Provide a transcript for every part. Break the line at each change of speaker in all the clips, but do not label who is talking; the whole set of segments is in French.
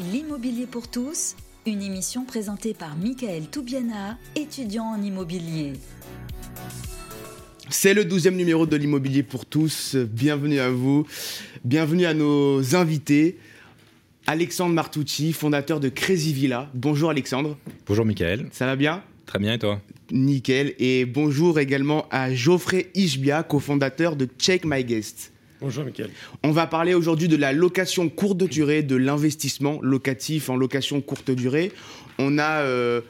L'immobilier pour tous, une émission présentée par Michael Toubiana, étudiant en immobilier.
C'est le douzième numéro de l'immobilier pour tous. Bienvenue à vous. Bienvenue à nos invités. Alexandre Martucci, fondateur de Crazy Villa. Bonjour Alexandre.
Bonjour Michael.
Ça va bien?
Très bien et toi?
Nickel. Et bonjour également à Geoffrey Ishbia, cofondateur de Check My Guest.
Bonjour Michael.
On va parler aujourd'hui de la location courte durée, de l'investissement locatif en location courte durée. On a euh,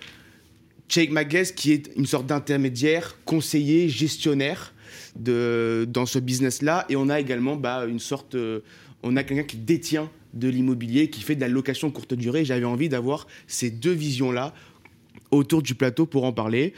My Guest qui est une sorte d'intermédiaire, conseiller, gestionnaire de, dans ce business-là. Et on a également bah, une sorte... euh, on a quelqu'un qui détient de l'immobilier, qui fait de la location courte durée. J'avais envie d'avoir ces deux visions-là autour du plateau pour en parler.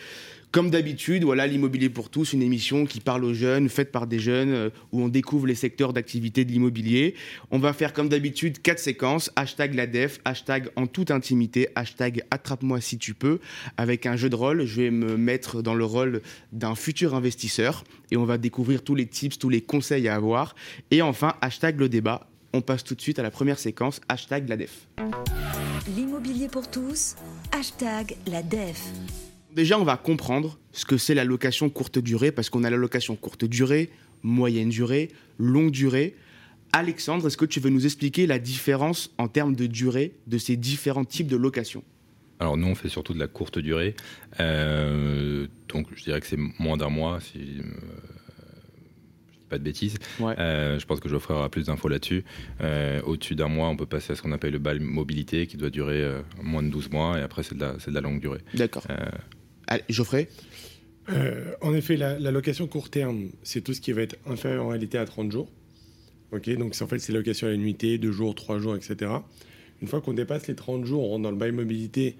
Comme d'habitude, voilà l'immobilier pour tous, une émission qui parle aux jeunes, faite par des jeunes, euh, où on découvre les secteurs d'activité de l'immobilier. On va faire comme d'habitude quatre séquences hashtag la def, hashtag en toute intimité, hashtag attrape-moi si tu peux. Avec un jeu de rôle, je vais me mettre dans le rôle d'un futur investisseur et on va découvrir tous les tips, tous les conseils à avoir. Et enfin, hashtag le débat. On passe tout de suite à la première séquence, hashtag la def.
L'immobilier pour tous, hashtag la DEF.
Déjà, on va comprendre ce que c'est la location courte durée, parce qu'on a la location courte durée, moyenne durée, longue durée. Alexandre, est-ce que tu veux nous expliquer la différence en termes de durée de ces différents types de location
Alors nous on fait surtout de la courte durée, Euh, donc je dirais que c'est moins d'un mois si euh, je dis pas de bêtises.
Ouais.
Euh, je pense que Geoffrey aura plus d'infos là-dessus. Euh, Au-dessus d'un mois, on peut passer à ce qu'on appelle le bail mobilité qui doit durer moins de 12 mois et après c'est de, la- c'est de la longue durée.
D'accord. Allez, Geoffrey
Euh, en effet, la, la location court terme, c'est tout ce qui va être inférieur en réalité à 30 jours. Ok, donc c'est en fait c'est location à la nuitée, 2 jours, 3 jours, etc. Une fois qu'on dépasse les 30 jours, on rentre dans le bail mobilité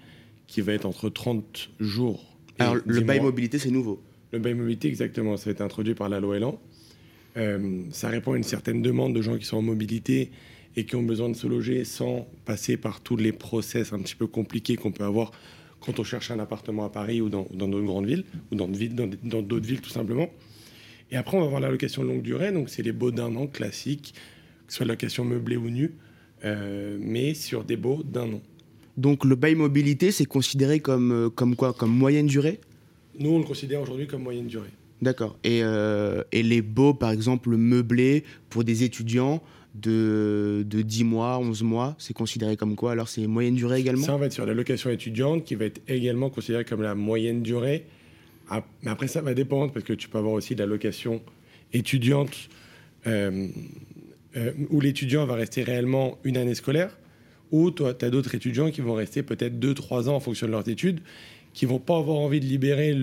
qui va être entre 30 jours. et
Alors, le
10
bail
mois.
mobilité, c'est nouveau.
Le bail mobilité, exactement, ça a été introduit par la loi Elan. Euh, ça répond à une certaine demande de gens qui sont en mobilité et qui ont besoin de se loger sans passer par tous les process un petit peu compliqués qu'on peut avoir quand on cherche un appartement à Paris ou dans dans d'autres grandes villes, ou dans d'autres villes, dans des- dans d'autres villes tout simplement. Et après, on va avoir la location longue durée, donc c'est les baux d'un an classiques, que ce soit location meublée ou nue, euh, mais sur des baux d'un an.
Donc, le bail mobilité, c'est considéré comme, euh, comme quoi? Comme moyenne durée?
Nous, on le considère aujourd'hui comme moyenne durée.
D'accord. Et, euh, et les baux, par exemple, meublés pour des étudiants de, de 10 mois, 11 mois, c'est considéré comme quoi? Alors, c'est moyenne durée également?
Ça, va être sur la location étudiante qui va être également considérée comme la moyenne durée. Ah, Mais après, ça va dépendre parce que tu peux avoir aussi de la location étudiante euh, euh, où l'étudiant va rester réellement une année scolaire ou tu as d'autres étudiants qui vont rester peut-être 2-3 ans en fonction de leurs études qui vont pas avoir envie de libérer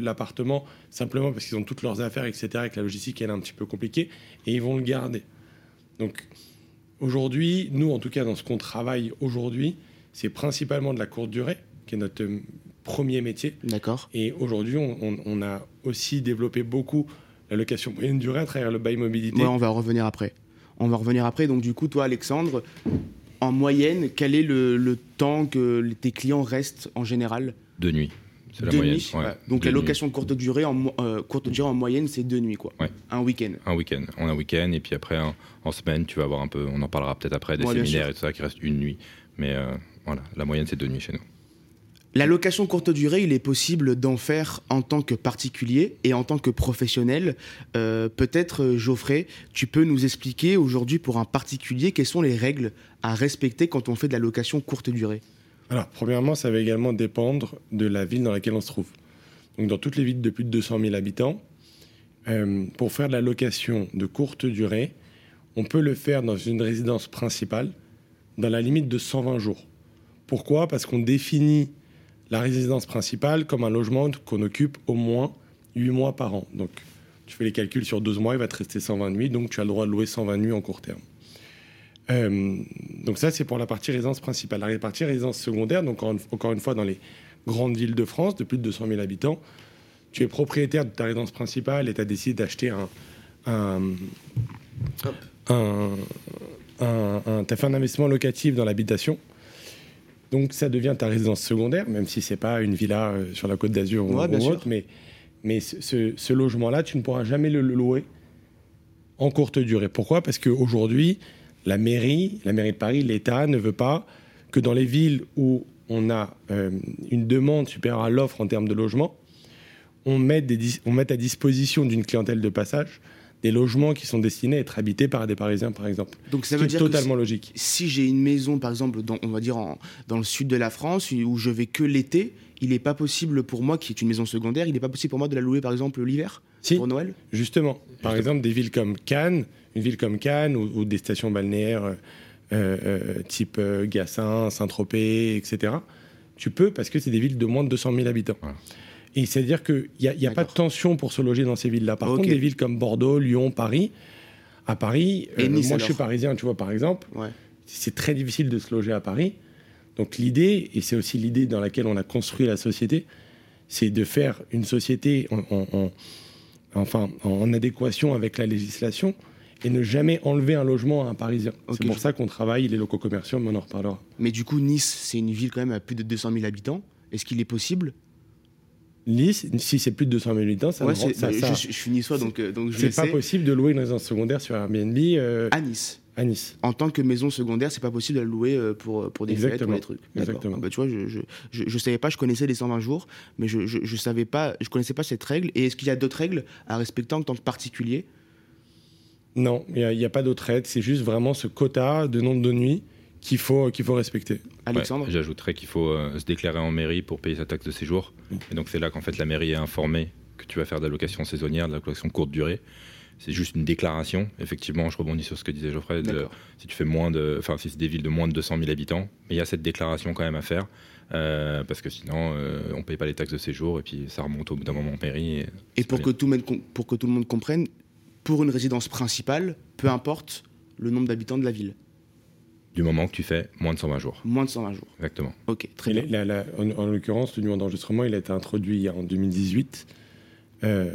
l'appartement simplement parce qu'ils ont toutes leurs affaires, etc. et que la logistique elle est un petit peu compliquée et ils vont le garder. Donc aujourd'hui, nous en tout cas dans ce qu'on travaille aujourd'hui, c'est principalement de la courte durée, qui est notre euh, premier métier.
D'accord.
Et aujourd'hui, on, on- on a aussi développé beaucoup la location moyenne durée à travers le bail mobilité.
Ouais, on va revenir après. On va revenir après. Donc, du coup, toi, Alexandre, en moyenne, quel est le, le temps que tes clients restent en général?
Nuits, c'est la
Deux
moyenne.
nuits
ouais.
Donc,
Deux
la
nuits.
location courte durée, en, euh, courte durée en moyenne, c'est deux nuits, quoi.
Ouais.
Un week-end.
Un week-end. On a un week-end et puis après en, en semaine, tu vas avoir un peu, on en parlera peut-être après, des
Ouais,
séminaires et tout ça qui reste une nuit. Mais euh, voilà, la moyenne c'est deux nuits chez nous.
La location courte durée, il est possible d'en faire en tant que particulier et en tant que professionnel. Euh, Peut-être, Geoffrey, tu peux nous expliquer aujourd'hui pour un particulier quelles sont les règles à respecter quand on fait de la location courte durée?
Alors, premièrement, ça va également dépendre de la ville dans laquelle on se trouve. Dans toutes les villes de plus de 200 000 habitants, euh, pour faire de la location de courte durée, on peut le faire dans une résidence principale dans la limite de 120 jours. Pourquoi? Parce qu'on définit la résidence principale comme un logement qu'on occupe au moins 8 mois par an. Donc, tu fais les calculs sur 12 mois, il va te rester 120 nuits, donc tu as le droit de louer 120 nuits en court terme. Euh, donc ça, c'est pour la partie résidence principale. La partie résidence secondaire, donc encore une, encore une fois dans les grandes villes de France de plus de 200 000 habitants, tu es propriétaire de ta résidence principale et tu as décidé d'acheter un... un, un, un- un- t'as fait un investissement locatif dans l'habitation. Donc ça devient ta résidence secondaire, même si c'est pas une villa euh, sur la côte d'Azur ou,
Ouais,
ou autre, mais, mais ce, ce- ce logement-là, tu ne pourras jamais le louer en courte durée. Pourquoi? Parce qu'aujourd'hui, la mairie, la mairie de Paris, l'État ne veut pas que dans les villes où on a euh, une demande supérieure à l'offre en termes de logement, on mette, des, on mette à disposition d'une clientèle de passage des logements qui sont destinés à être habités par des Parisiens, par exemple.
Donc ça veut dire
totalement
si,
logique.
si j'ai une maison, par exemple, dans, on va dire en- dans le sud de la France, où je vais que l'été, il n'est pas possible pour moi, qui est une maison secondaire, il n'est pas possible pour moi de la louer, par exemple, l'hiver,
Si,
pour Noël
justement. Par
Justement.
exemple, des villes comme Cannes, une ville comme Cannes ou, ou des stations balnéaires euh, euh, type euh, Gassin, Saint-Tropez, etc. Tu peux parce que c'est des villes de moins de 200 000 habitants.
Voilà.
Et c'est-à-dire qu'il n'y a, il y a pas de tension pour se loger dans ces villes-là. Par contre, des villes comme Bordeaux, Lyon, Paris, à Paris,
Et
euh,
Nice,
moi je suis parisien, tu vois, par exemple,
Ouais.
c'est très difficile de se loger à Paris. Donc l'idée, et c'est aussi l'idée dans laquelle on a construit la société, c'est de faire une société en, en- en- enfin, en adéquation avec la législation et ne jamais enlever un logement à un Parisien. C'est pour ça qu'on travaille les locaux commerciaux, mais on en reparlera.
Mais du coup, Nice, c'est une ville quand même à plus de 200 000 habitants. Est-ce qu'il est possible?
Nice, si c'est plus de 200 000 habitants, ça,
Ouais,
ça-
je, suis niçois, donc, euh, donc je
c'est pas possible de louer une résidence secondaire sur Airbnb euh,
À Nice.
À Nice.
En tant que maison secondaire, c'est pas possible de la louer euh, pour, pour des fêtes, pour des trucs.
Exactement.
Ah bah, tu vois, je, je, je, je savais pas, je connaissais les 120 jours, mais je, je, je savais pas, je connaissais pas cette règle. Et est-ce qu'il y a d'autres règles à respecter en tant que particulier?
Non, il n'y a, pas d'autre aide, c'est juste vraiment ce quota de nombre de nuits qu'il faut, qu'il faut respecter.
Alexandre
Ouais, J'ajouterais qu'il faut euh, se déclarer en mairie pour payer sa taxe de séjour. Et donc c'est là qu'en fait la mairie est informée que tu vas faire de la location saisonnière, de la location courte durée. C'est juste une déclaration. Effectivement, je rebondis sur ce que disait Geoffrey. de- si tu fais moins de, enfin si c'est des villes de moins de 200 000 habitants, mais il y a cette déclaration quand même à faire euh, parce que sinon euh, on paye pas les taxes de séjour et puis ça remonte au bout d'un moment en mairie. Et,
Et pour que, tout le monde com- pour que tout le monde comprenne, pour une résidence principale, peu importe le nombre d'habitants de la ville,
du moment que tu fais moins de 120 jours,
moins de 120 jours.
exactement.
Ok, très
Et
bien.
la- la- en, en l'occurrence, le numéro d'enregistrement, il a été introduit en 2018. Euh,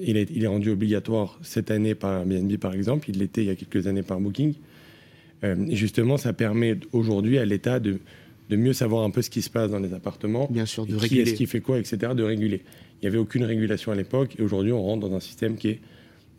il, est, il est rendu obligatoire cette année par Airbnb, par exemple. Il l'était il y a quelques années par Booking. Euh, et justement, ça permet aujourd'hui à l'État de, de mieux savoir un peu ce qui se passe dans les appartements.
Bien sûr, de
et qui
réguler.
est-ce qui fait quoi, etc., de réguler. Il n'y avait aucune régulation à l'époque. Et aujourd'hui, on rentre dans un système qui est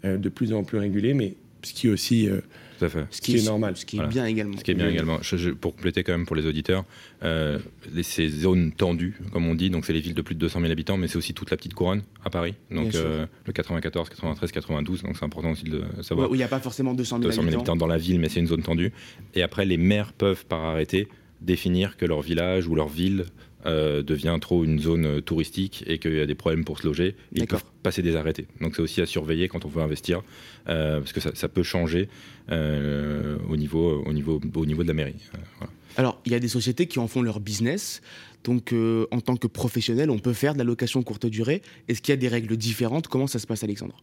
euh, de plus en plus régulé, mais ce qui est aussi... euh,
Tout à fait.
Ce
qui est normal.
Ce qui est bien également.
Ce qui est bien également, je- je- pour compléter quand même pour les auditeurs, euh, les- ces zones tendues, comme on dit, donc c'est les villes de plus de 200 000 habitants, mais c'est aussi toute la petite couronne à Paris, donc euh, le 94, 93, 92, donc c'est important aussi de
Ouais,
savoir.
où il n'y a pas forcément 200 000,
200 000
habitants.
habitants dans la ville, mais c'est une zone tendue. Et après, les maires peuvent, par arrêté, définir que leur village ou leur ville euh, devient trop une zone euh, touristique et qu'il y a des problèmes pour se loger. Ils peuvent passer des arrêtés. Donc c'est aussi à surveiller quand on veut investir, euh, parce que ça, ça peut changer euh, au, niveau, au, niveau, au niveau de la mairie. Voilà.
Alors, il y a des sociétés qui en font leur business. Donc, en tant que professionnel, on peut faire de la location courte durée. Est-ce qu'il y a des règles différentes? Comment ça se passe, Alexandre?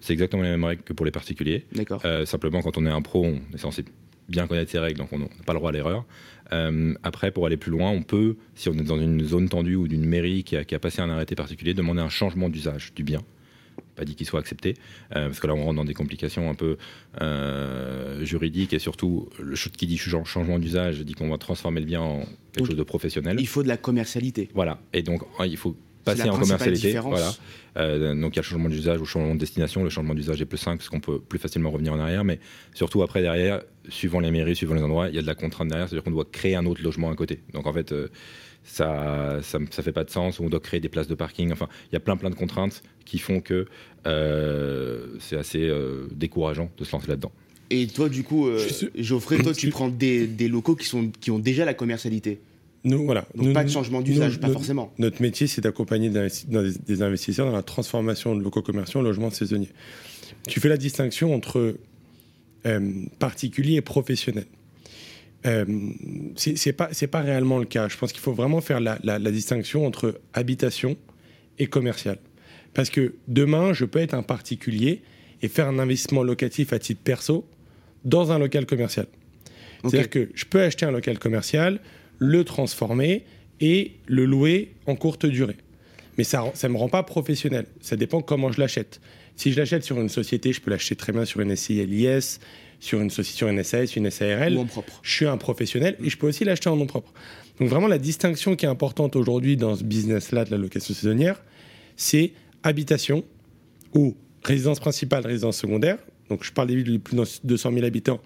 C'est exactement les mêmes règles que pour les particuliers.
D'accord.
Euh, simplement, quand on est un pro, on est censé bien connaître ces règles, donc on n'a pas le droit à l'erreur. Euh, après, pour aller plus loin, on peut, si on est dans une zone tendue ou d'une mairie qui a, qui a passé un arrêté particulier, demander un changement d'usage du bien. Pas dit qu'il soit accepté, euh, parce que là on rentre dans des complications un peu euh, juridiques et surtout, le qui dit ch- changement d'usage dit qu'on va transformer le bien en quelque
Donc,
chose de professionnel.
Il faut de la commercialité.
Voilà, et donc hein, il faut passer en commercialité. Voilà. Euh, donc il y a le changement d'usage ou le changement de destination. Le changement d'usage est plus simple parce qu'on peut plus facilement revenir en arrière, mais surtout après derrière, suivant les mairies, suivant les endroits, il y a de la contrainte derrière, c'est-à-dire qu'on doit créer un autre logement à côté. Donc en fait, euh, ça, ça, ça fait pas de sens. On doit créer des places de parking. Enfin, il y a plein plein de contraintes qui font que euh, c'est assez euh, décourageant de se lancer là-dedans.
Et toi, du coup, euh, Geoffrey, toi, tu prends des, des locaux qui, sont, qui ont déjà la commercialité.
Nous, voilà.
Donc,
Nous-
pas de changement d'usage, pas forcément.
Notre métier, c'est d'accompagner des investisseurs dans la transformation de locaux commerciaux en logements saisonniers. Tu fais la distinction entre euh, particulier et professionnel. Euh, c'est pas c'est pas réellement le cas. Je pense qu'il faut vraiment faire la, la- la distinction entre habitation et commercial. Parce que demain, je peux être un particulier et faire un investissement locatif à titre perso dans un local commercial. C'est-à-dire que je peux acheter un local commercial, le transformer et le louer en courte durée. Mais ça ne me rend pas professionnel. Ça dépend comment je l'achète. Si je l'achète sur une société, je peux l'acheter très bien sur une SCLIS, sur une, sur une SAS, une SARL.
Ou en propre.
Je suis un professionnel et je peux aussi l'acheter en nom propre. Donc vraiment, la distinction qui est importante aujourd'hui dans ce business-là de la location saisonnière, c'est habitation ou résidence principale, résidence secondaire. Donc je parle des villes de plus de 200 000 habitants.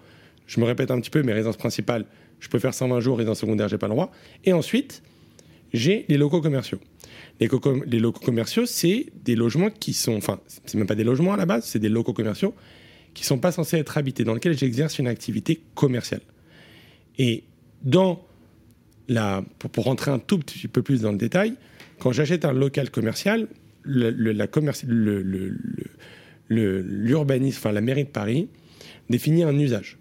je me répète un petit peu, mais résidence principale, je peux faire 120 jours, résidence secondaire, j'ai pas le droit. Et ensuite, j'ai les locaux commerciaux. Les, locaux commerciaux, c'est des logements qui sont, enfin, c'est même pas des logements à la base, c'est des locaux commerciaux qui sont pas censés être habités, dans lesquels j'exerce une activité commerciale. Et dans la, pour, pour rentrer un tout petit peu plus dans le détail, quand j'achète un local commercial, le- le- la le- le- le- le- l'urbanisme, enfin la mairie de Paris, définit un usage.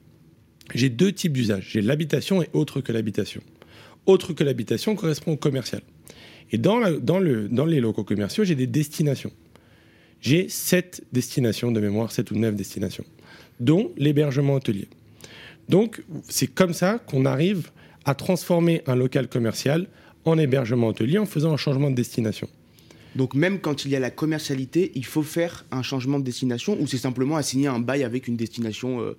J'ai deux types d'usages. J'ai l'habitation et autre que l'habitation. Autre que l'habitation correspond au commercial. Et dans, les locaux commerciaux, j'ai des destinations. J'ai sept destinations de mémoire, sept ou neuf destinations, dont l'hébergement hôtelier. Donc, c'est comme ça qu'on arrive à transformer un local commercial en hébergement hôtelier en faisant un changement de destination.
Donc même quand il y a la commercialité, il faut faire un changement de destination ou c'est simplement assigner un bail avec une destination euh,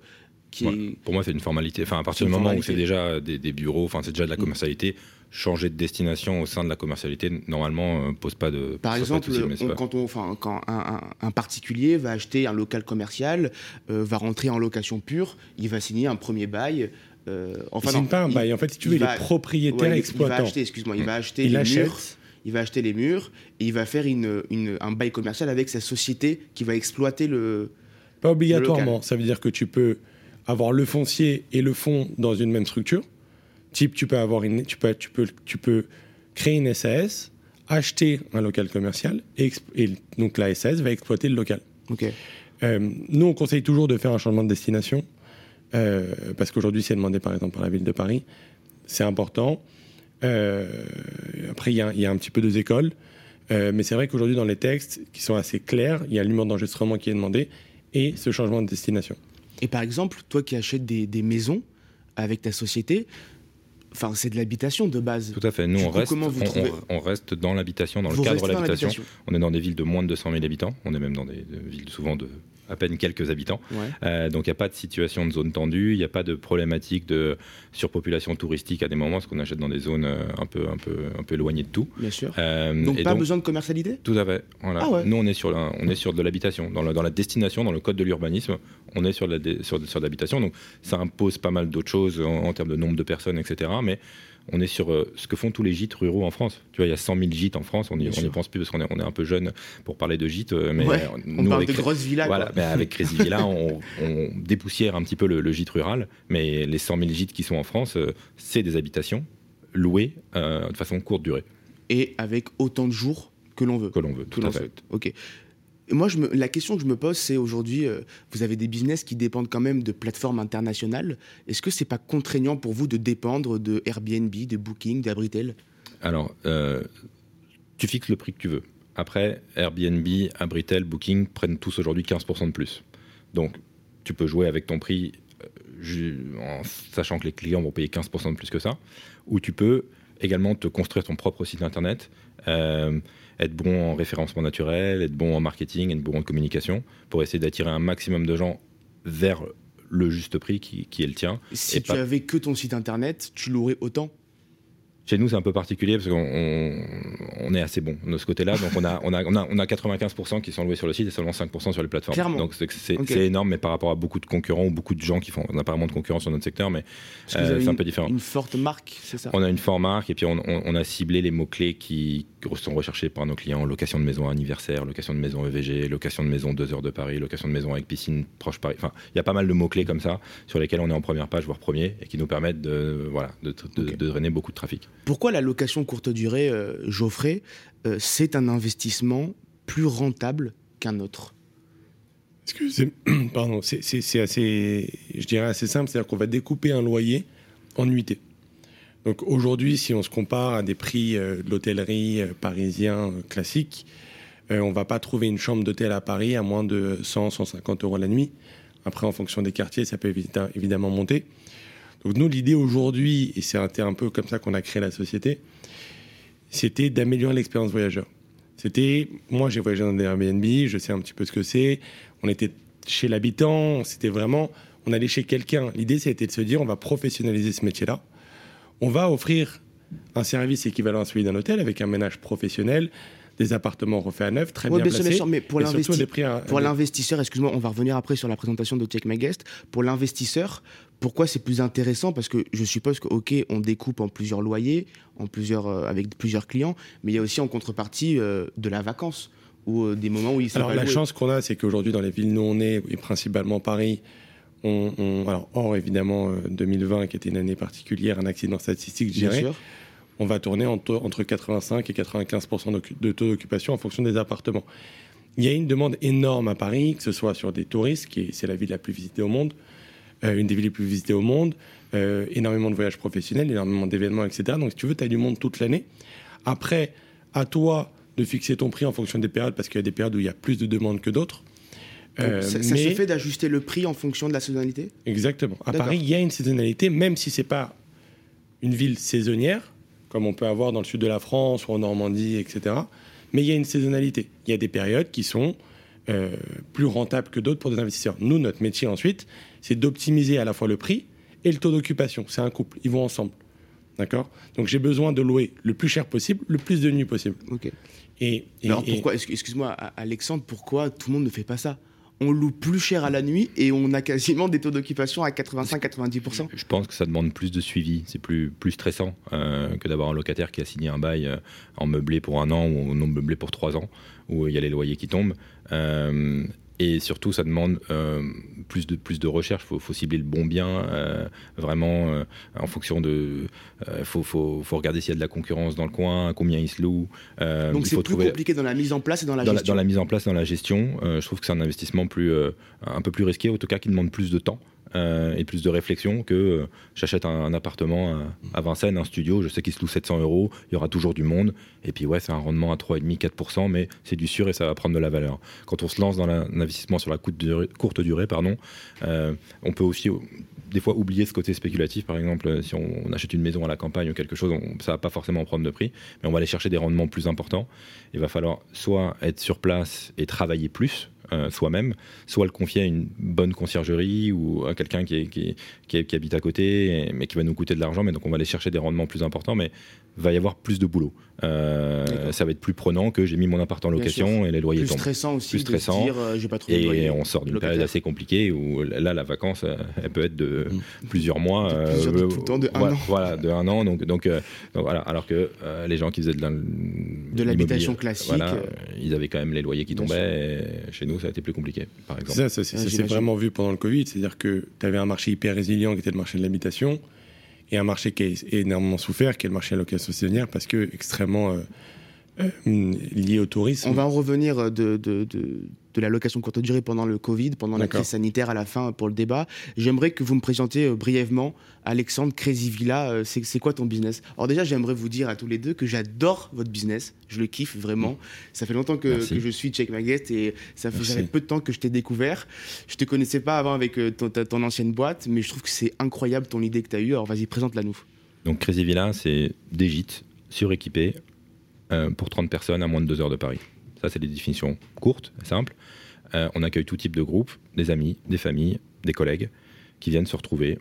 qui
Ouais.
est...
Pour moi, c'est une formalité. Enfin, à partir du moment où c'est déjà des, des bureaux, enfin, c'est déjà de la
Mm.
commercialité, changer de destination au sein de la commercialité, normalement, euh, pose pas de.
Par
pose pas de
exemple, on- quand, on, enfin, quand un, un- un particulier va acheter un local commercial, euh, va rentrer en location pure, il va signer un premier bail. euh, enfin, non,
pas un
il-
bail. En fait, si tu veux, il, est propriétaire
ouais, il- il, va
exploitant.
acheter, excuse-moi, il va acheter
Il
les
achète.
murs, il va acheter les murs et il va faire une, une- un bail commercial avec sa société qui va exploiter le.
Pas obligatoirement. Ça veut dire que tu peux avoir le foncier et le fonds dans une même structure. Type, tu peux avoir une, tu peux, tu peux, tu peux créer une SAS, acheter un local commercial et, donc la SAS va exploiter le local.
Ok.
Euh, nous, on conseille toujours de faire un changement de destination euh, parce qu'aujourd'hui, c'est demandé par exemple par la ville de Paris. C'est important. Euh, après, il y, a- il y a un petit peu deux écoles. Mais c'est vrai qu'aujourd'hui, dans les textes qui sont assez clairs, il y a numéro d'enregistrement qui est demandé et ce changement de destination.
Et par exemple, toi qui achètes des, des maisons avec ta société, enfin c'est de l'habitation de base.
Tout à fait. Nous, on
coup,
reste,
comment vous
on-
trouvez-
on, on reste dans l'habitation, dans
Vous
le cadre de l'habitation.
l'habitation.
On est dans des villes de moins de 200 000 habitants. On est même dans des, des villes souvent de à peine quelques habitants.
Ouais.
Euh, donc il n'y a pas de situation de zone tendue, il n'y a pas de problématique de surpopulation touristique à des moments, parce qu'on achète dans des zones euh, un peu, un peu, un peu éloignées de tout.
Bien sûr.
Euh,
donc
et
pas besoin de commercialité?
Tout à fait. Voilà.
Ah ouais.
Nous, on est sur, la- on est sur de l'habitation. Dans, la- dans la destination, dans le code de l'urbanisme, on est sur de dé- sur, l'habitation. Donc, ça impose pas mal d'autres choses en, en termes de nombre de personnes, etc. Mais on est sur euh, ce que font tous les gîtes ruraux en France. Tu vois, il y a 100 000 gîtes en France. On n'y pense plus parce qu'on est, on est un peu jeune pour parler de gîtes. euh, Mais
Ouais,
euh,
On parle
avec
de grosses villas.
voilà,
quoi.
mais avec Crazy Villa, on, on dépoussière un petit peu le, le gîte rural, mais les 100 000 gîtes qui sont en France, c'est des habitations louées de façon courte durée,
Et avec autant de jours que l'on veut.
que l'on veut.
que
Tout à fait.
Ok. Moi, la question que je me pose, c'est aujourd'hui, euh, vous avez des business qui dépendent quand même de plateformes internationales. Est-ce que c'est pas contraignant pour vous de dépendre de Airbnb, de Booking, d'Abritel?
Alors, euh, tu fixes le prix que tu veux. Après, Airbnb, Abritel, Booking prennent tous aujourd'hui 15% de plus. Donc, tu peux jouer avec ton prix euh, en sachant que les clients vont payer 15% de plus que ça. Ou tu peux également te construire ton propre site internet, être bon en référencement naturel, être bon en marketing, être bon en communication, pour essayer d'attirer un maximum de gens vers le juste prix qui, qui est le tien.
Si
Et
tu
pas-
avais que ton site internet, tu l'aurais autant?
Chez nous, c'est un peu particulier parce qu'on on, on est assez bon de ce côté-là. Donc, on a, on, a, on, a, on a 95% qui sont loués sur le site et seulement 5% sur les plateformes.
Clairement.
Donc, c'est énorme, mais par rapport à beaucoup de concurrents ou beaucoup de gens qui font. On n'a pas vraiment de concurrence sur notre secteur, mais Euh, c'est un peu différent.
Une forte marque, c'est ça?
On a une forte marque et puis on, a ciblé les mots-clés qui sont recherchés par nos clients location de maison anniversaire, location de maison EVG, location de maison 2 heures de Paris, location de maison avec piscine proche Paris. Enfin, il y a pas mal de mots-clés comme ça sur lesquels on est en première page, voire premier, et qui nous permettent de, voilà, de, de-
Ok.
de drainer beaucoup de trafic.
Pourquoi la location courte durée, euh, Geoffrey, euh, c'est un investissement plus rentable qu'un autre?
C'est, pardon, c'est, c'est- c'est assez, je dirais assez simple, c'est-à-dire qu'on va découper un loyer en nuitées. Donc aujourd'hui, si on se compare à des prix euh, de l'hôtellerie euh, parisien euh, classique, euh, on va pas trouver une chambre d'hôtel à Paris à moins de 100, 150 euros la nuit. Après, en fonction des quartiers, ça peut évi- évidemment monter. Donc nous, l'idée aujourd'hui, et c'est un, un peu comme ça qu'on a créé la société, c'était d'améliorer l'expérience voyageur. C'était, moi j'ai voyagé dans des Airbnb, je sais un petit peu ce que c'est. On était chez l'habitant, c'était vraiment, on allait chez quelqu'un. L'idée c'était de se dire, on va professionnaliser ce métier-là. On va offrir un service équivalent à celui d'un hôtel avec un ménage professionnel, des appartements refaits à neuf, très
Ouais,
bien placés.
sûr, mais pour
à-
l'investisseur, excuse-moi, on va revenir après sur la présentation de Check My Guest. Pour l'investisseur, pourquoi c'est plus intéressant? Parce que je suppose que, ok, on découpe en plusieurs loyers, en plusieurs, euh, avec plusieurs clients, mais il y a aussi en contrepartie euh, de la vacance ou euh, des moments où ils sont
Alors la chance qu'on a, c'est qu'aujourd'hui dans les villes où on est, et principalement Paris, on, on- alors hors évidemment euh, 2020 qui était une année particulière, un accident statistique, je dirais. On va tourner entre, entre 85 et 95 d'occu- de taux d'occupation en fonction des appartements. Il y a une demande énorme à Paris, que ce soit sur des touristes, qui est, c'est la ville la plus visitée au monde, euh, une des villes les plus visitées au monde, euh, énormément de voyages professionnels, énormément d'événements, etc. Donc si tu veux, tu as du monde toute l'année. Après, à toi de fixer ton prix en fonction des périodes, parce qu'il y a des périodes où il y a plus de demandes que d'autres. Euh,
ça, ça
mais-
se fait d'ajuster le prix en fonction de la saisonnalité?
Exactement. À. Paris, il y a une saisonnalité, même si c'est pas une ville saisonnière, comme on peut avoir dans le sud de la France ou en Normandie, etc. Mais il y a une saisonnalité. Il y a des périodes qui sont euh, plus rentables que d'autres pour des investisseurs. Nous, notre métier ensuite, c'est d'optimiser à la fois le prix et le taux d'occupation. C'est un couple, ils vont ensemble. D'accord? Donc j'ai besoin de louer le plus cher possible, le plus de nuits possible.
Ok.
Et, et-
Alors pourquoi, excuse- excuse-moi Alexandre, pourquoi tout le monde ne fait pas ça? On loue plus cher à la nuit et on a quasiment des taux d'occupation à 85-90%.
Je pense que ça demande plus de suivi. C'est plus, stressant euh, que d'avoir un locataire qui a signé un bail euh, en meublé pour un an ou non meublé pour trois ans, où il y a les loyers qui tombent. Euh, et surtout, ça demande euh, plus, de, plus de recherche. Il faut, cibler le bon bien, euh, vraiment euh, en fonction de. Il faut, faut, faut regarder s'il y a de la concurrence dans le coin, combien il se loue. Euh,
Donc c'est plus
trouver-
compliqué dans la mise en place et dans la
dans la,
gestion.
dans la mise en place, dans la gestion, je trouve que c'est un investissement plus, un peu plus risqué, en tout cas qui demande plus de temps euh, et plus de réflexion que euh, j'achète un, appartement à, Vincennes, un studio, je sais qu'il se loue 700 euros, il y aura toujours du monde, et puis ouais, c'est un rendement à 3,5-4%, mais c'est du sûr et ça va prendre de la valeur. Quand on se lance dans l'investissement sur la courte durée, pardon, euh, on peut aussi des fois oublier ce côté spéculatif. Par exemple, si on, on achète une maison à la campagne ou quelque chose, on, ça va pas forcément prendre de prix, mais on va aller chercher des rendements plus importants. Il va falloir soit être sur place et travailler plus euh, soi-même, soit le confier à une bonne conciergerie ou à quelqu'un qui, qui, habite à côté, mais qui va nous coûter de l'argent. Mais donc on va aller chercher des rendements plus importants, mais va y avoir plus de boulot. Euh, ça va être plus prenant que j'ai mis mon appart en location et les loyers
plus
tombent.
stressant aussi
Plus
de
stressant.
se dire euh, j'ai pas trouvé de
Et on sort d'une période assez compliquée où là, la vacance, euh, elle peut être de plusieurs mois.
De
euh,
tout le temps, de un an.
Voilà, de un an. Donc, donc, euh, donc voilà. Alors que euh, les gens qui faisaient de,
l'habitation classique,
voilà, ils avaient quand même les loyers qui tombaient. et chez nous, ça a été plus compliqué, par exemple.
Ça, ça, c'est-
Ouais,
ça s'est
j'imagine.
vraiment vu pendant le Covid. C'est-à-dire que tu avais un marché hyper résilient qui était le marché de l'habitation et un marché qui a énormément souffert, qui est le marché de la location saisonnière, parce que extrêmement euh, euh, lié au tourisme.
On va en revenir euh, de, de la location courte durée pendant le Covid, pendant la crise sanitaire à la fin pour le débat. J'aimerais que vous me présentiez euh, brièvement Alexandre Crazy Villa. euh, C'est quoi ton business? Alors déjà, j'aimerais vous dire à tous les deux que j'adore votre business. Je le kiffe vraiment. Ça fait longtemps que, je suis Check My Guest et ça fait peu de temps que je t'ai découvert. Je te connaissais pas avant avec euh, ton, ancienne boîte, mais je trouve que c'est incroyable ton idée que tu as eue. Alors vas-y, présente-la nous.
Donc Crazy Villa, c'est des gîtes suréquipés euh, pour 30 personnes à moins de 2 heures de Paris. Ça, c'est des définitions courtes, simples. Euh, on accueille tout type de groupe, des amis, des familles, des collègues qui viennent se retrouver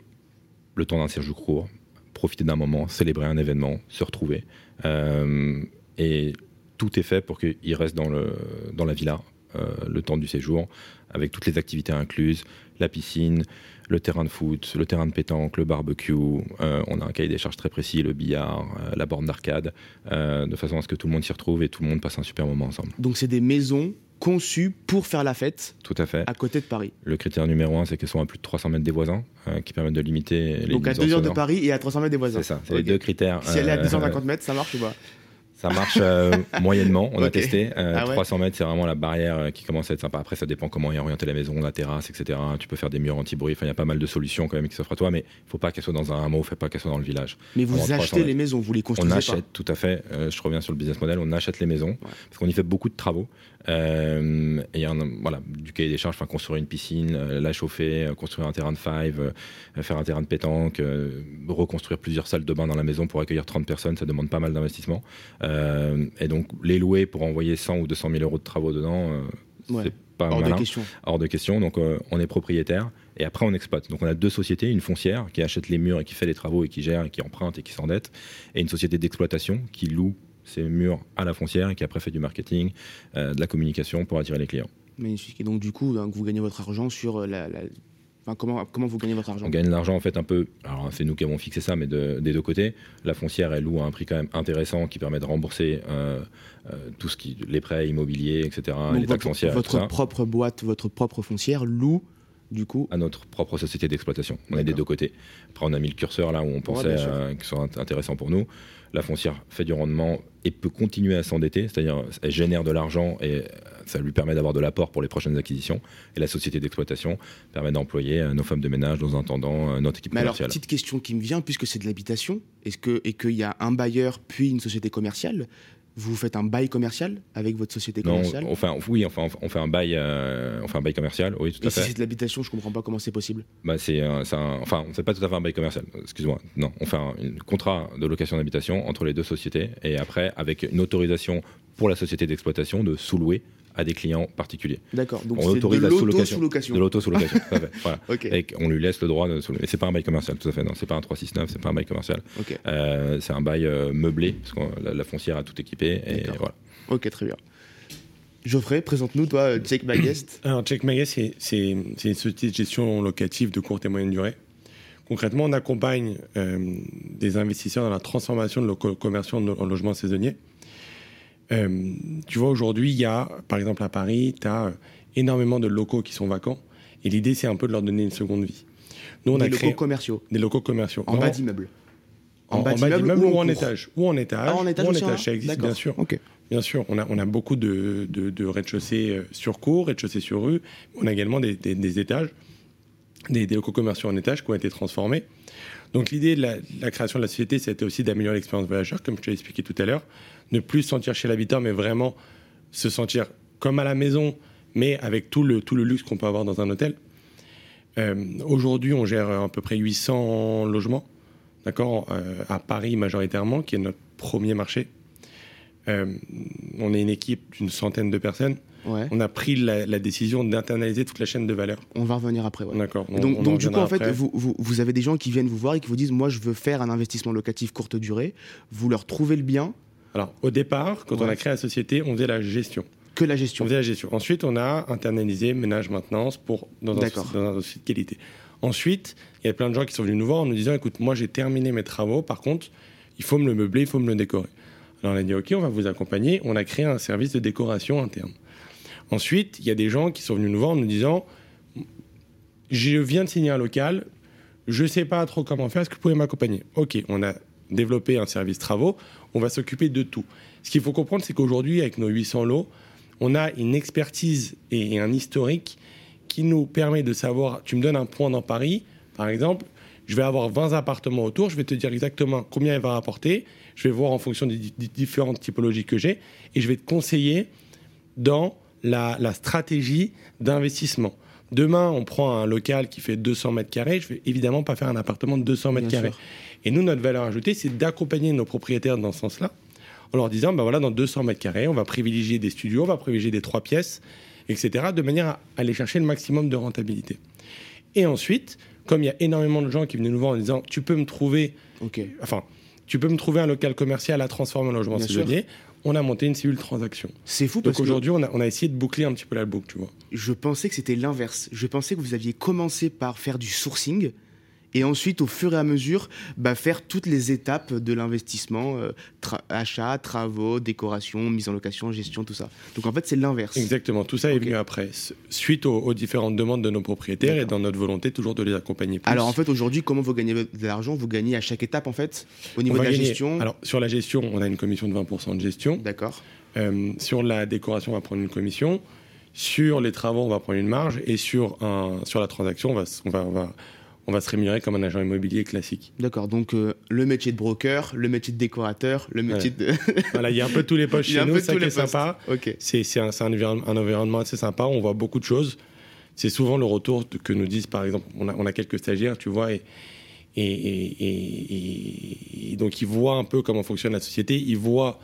le temps d'un séjour court, profiter d'un moment, célébrer un événement, se retrouver. Euh, et tout est fait pour qu'ils restent dans, le, dans la villa le temps du séjour, avec toutes les activités incluses, la piscine, le terrain de foot, le terrain de pétanque, le barbecue. euh, on a un cahier des charges très précis, le billard, euh, la borne d'arcade, euh, de façon à ce que tout le monde s'y retrouve et tout le monde passe un super moment ensemble.
Donc c'est des maisons conçues pour faire la fête
Tout à fait.
à côté de Paris.
Le critère numéro un, c'est qu'elles sont à plus de 300 mètres des voisins, euh, qui permettent de limiter les
Donc à
nuisances
2 heures de. Paris et à 300 mètres des voisins.
C'est ça, c'est les deux critères.
Si elle est à
Euh,
250 mètres, ça marche ou pas?
Ça marche euh, moyennement, on a testé. Euh,
Ah ouais
300 mètres, c'est vraiment la barrière euh, qui commence à être sympa. Après, ça dépend comment est orientée la maison, la terrasse, etc. Tu peux faire des murs anti-bruit. Enfin, il y a pas mal de solutions quand même qui s'offrent à toi, mais il faut pas qu'elles soient dans un hameau, faut pas qu'elles soient dans le village.
Mais vous
300
achetez les maisons, vous les
On
construisez
achète, tout à fait. euh, je reviens sur le business model. On achète les maisons parce qu'on y fait beaucoup de travaux. Euh, et un, voilà, du cahier des charges, enfin, construire une piscine, euh, la chauffer, euh, construire un terrain de five, faire un terrain de pétanque, reconstruire plusieurs salles de bain dans la maison pour accueillir 30 personnes, ça demande pas mal d'investissement. Euh, et donc, les louer pour envoyer 100 ou 200 000 euros de travaux dedans, euh,
Ouais.
c'est pas
Hors de question.
hors de question. Donc, euh, on est propriétaire et après, on exploite. Donc, on a deux sociétés une foncière qui achète les murs et qui fait les travaux et qui gère et qui emprunte et qui s'endette, et une société d'exploitation qui loue ces murs à la foncière et qui après fait du marketing, de la communication pour attirer les clients.
Et donc, du coup, hein, vous gagnez votre argent sur la. la- Enfin, comment, comment vous gagnez votre argent
On gagne de l'argent en fait un peu, alors c'est nous qui avons fixé ça, mais de- des deux côtés. La foncière, elle loue à un prix quand même intéressant qui permet de rembourser euh, euh, tout ce qui, les prêts immobiliers, etc.,
Donc,
les taxes
votre,
foncières, et tout
votre propre boîte, votre propre foncière loue, du coup.
à notre propre société d'exploitation. On est des deux côtés. Après, on a mis le curseur là où on pensait
sûr.
euh, que ce intéressant pour nous. La foncière fait du rendement et peut continuer à s'endetter, c'est-à-dire elle génère de l'argent et ça lui permet d'avoir de l'apport pour les prochaines acquisitions. Et la société d'exploitation permet d'employer euh, nos femmes de ménage, nos intendants, euh, notre équipe
Mais alors,
commerciale.
petite question qui me vient, puisque c'est de l'habitation, est-ce que et qu'il y a un bailleur puis une société commerciale, vous faites un bail commercial avec votre société
Non,
commerciale?
enfin, oui, enfin, on fait un bail, euh, on fait un bail commercial, oui, tout
Et
à
si
fait.
c'est de l'habitation, je comprends pas comment c'est possible.
Bah, c'est un- un- enfin, on fait pas tout à fait un bail commercial. Excuse-moi. Non, on fait un une contrat de location d'habitation entre les deux sociétés et après avec une autorisation pour la société d'exploitation de sous-louer à des clients particuliers.
D'accord. Donc
On
c'est de
autorise la sous-location.
l'auto-sous-location.
De l'auto-sous-location. tout à fait, voilà.
Ok.
Et on lui laisse le droit de. Mais c'est pas un bail commercial, tout à fait. Non, c'est pas un 369, c'est pas un bail commercial.
Ok.
Euh, c'est un bail euh, meublé parce que la, la foncière a tout équipé et
D'accord.
voilà.
Ok, très bien. Geoffrey, présente-nous, toi, euh, Jake Magest.
Alors, Check Magas, c'est c'est- c'est une société de gestion locative de courte et moyenne durée. Concrètement, on accompagne euh, des investisseurs dans la transformation de locaux commerciaux en, en logements saisonniers. Euh, tu vois, aujourd'hui, il y a, par exemple, à Paris, tu as énormément de locaux qui sont vacants. Et l'idée, c'est un peu de leur donner une seconde vie. Nous, on
Des
a
locaux
créé
commerciaux.
des locaux commerciaux.
En bas d'immeuble.
en, en bas d'immeuble ou en étage. Ou en étage.
Ah, en étage,
ou en étage, ça existe, bien sûr.
Ok.
Bien sûr, on a, on a beaucoup de, de, de rez-de-chaussée euh, sur cours, rez-de-chaussée sur rue. On a également des, des- des étages, des, des locaux commerciaux en étage qui ont été transformés. Donc l'idée de la, la création de la société, c'était aussi d'améliorer l'expérience voyageur, comme je t'ai expliqué tout à l'heure. Ne plus se sentir chez l'habitant, mais vraiment se sentir comme à la maison, mais avec tout le, tout le luxe qu'on peut avoir dans un hôtel. Euh, Aujourd'hui, on gère à peu près 800 logements, d'accord, euh, à Paris majoritairement, qui est notre premier marché. Euh, on est une équipe d'une centaine de personnes.
Ouais.
On a pris la, la décision d'internaliser toute la chaîne de valeur.
On va revenir après. ouais.
D'accord.
Donc,
on en
donc du coup, en fait, vous, vous avez des gens qui viennent vous voir et qui vous disent Moi, je veux faire un investissement locatif courte durée. Vous leur trouvez le bien,
Alors, au départ, quand on a créé la société, on faisait la gestion.
que la
On
gestion.
faisait la gestion. Ensuite, on a internalisé ménage maintenance pour dans un,
D'accord.
dans un dossier de qualité. Ensuite, il y a plein de gens qui sont venus nous voir en nous disant écoute, moi j'ai terminé mes travaux, par contre, il faut me le meubler, il faut me le décorer. Alors on a dit ok, on va vous accompagner. On a créé un service de décoration interne. Ensuite, il y a des gens qui sont venus nous voir en nous disant je viens de signer un local, je sais pas trop comment faire, est-ce que vous pouvez m'accompagner? Ok, on a développé un service travaux, on va s'occuper de tout. Ce qu'il faut comprendre, c'est qu'aujourd'hui, avec nos 800 lots, on a une expertise et un historique qui nous permet de savoir, tu me donnes un point dans Paris, par exemple, je vais avoir 20 appartements autour, je vais te dire exactement combien il va rapporter, je vais voir en fonction des, di- différentes typologies que j'ai, et je vais te conseiller dans la stratégie d'investissement. Demain, on prend un local qui fait 200 mètres carrés, je vais évidemment pas faire un appartement de 200 mètres carrés. Et nous, notre valeur ajoutée, c'est d'accompagner nos propriétaires dans ce sens-là, en leur disant, ben voilà, dans 200 mètres carrés, on va privilégier des studios, on va privilégier des trois pièces, etc., de manière à aller chercher le maximum de rentabilité. Et ensuite, comme il y a énormément de gens qui venaient nous voir en disant, tu peux me trouver, enfin, tu peux me trouver un local commercial à transformer en logement saisonnier, on a monté une cellule transaction.
C'est fou parce
Donc
que
aujourd'hui, on a, on a essayé de boucler un petit peu la boucle, tu vois.
je pensais que c'était l'inverse. Je pensais que vous aviez commencé par faire du sourcing et ensuite, au fur et à mesure, bah, faire toutes les étapes de l'investissement, euh, tra- achat, travaux, décoration, mise en location, gestion, tout ça. Donc en fait, c'est l'inverse.
Exactement, tout ça est venu après, suite aux, aux différentes demandes de nos propriétaires et dans notre volonté toujours de les accompagner plus.
Alors en fait, aujourd'hui, comment vous gagnez de l'argent? Vous gagnez à chaque étape, en fait, au niveau de la
gagner-
gestion?
Alors, sur la gestion, on a une commission de 20% de gestion.
D'accord.
Euh, sur la décoration, on va prendre une commission. Sur les travaux, on va prendre une marge. Et sur, un, sur la transaction, on va, s- on, va, on, va, on va se rémunérer comme un agent immobilier classique.
D'accord. Donc euh, le métier de broker, le métier de décorateur, le métier de.
Voilà, il y a un peu tous les
a
chez nous, ça qui est
postes.
sympa. C'est un, un, environ- un environnement assez sympa, on voit beaucoup de choses. C'est souvent le retour que nous disent, par exemple, on a, on a quelques stagiaires, tu vois, et, et, et- et- et- et donc ils voient un peu comment fonctionne la société, ils voient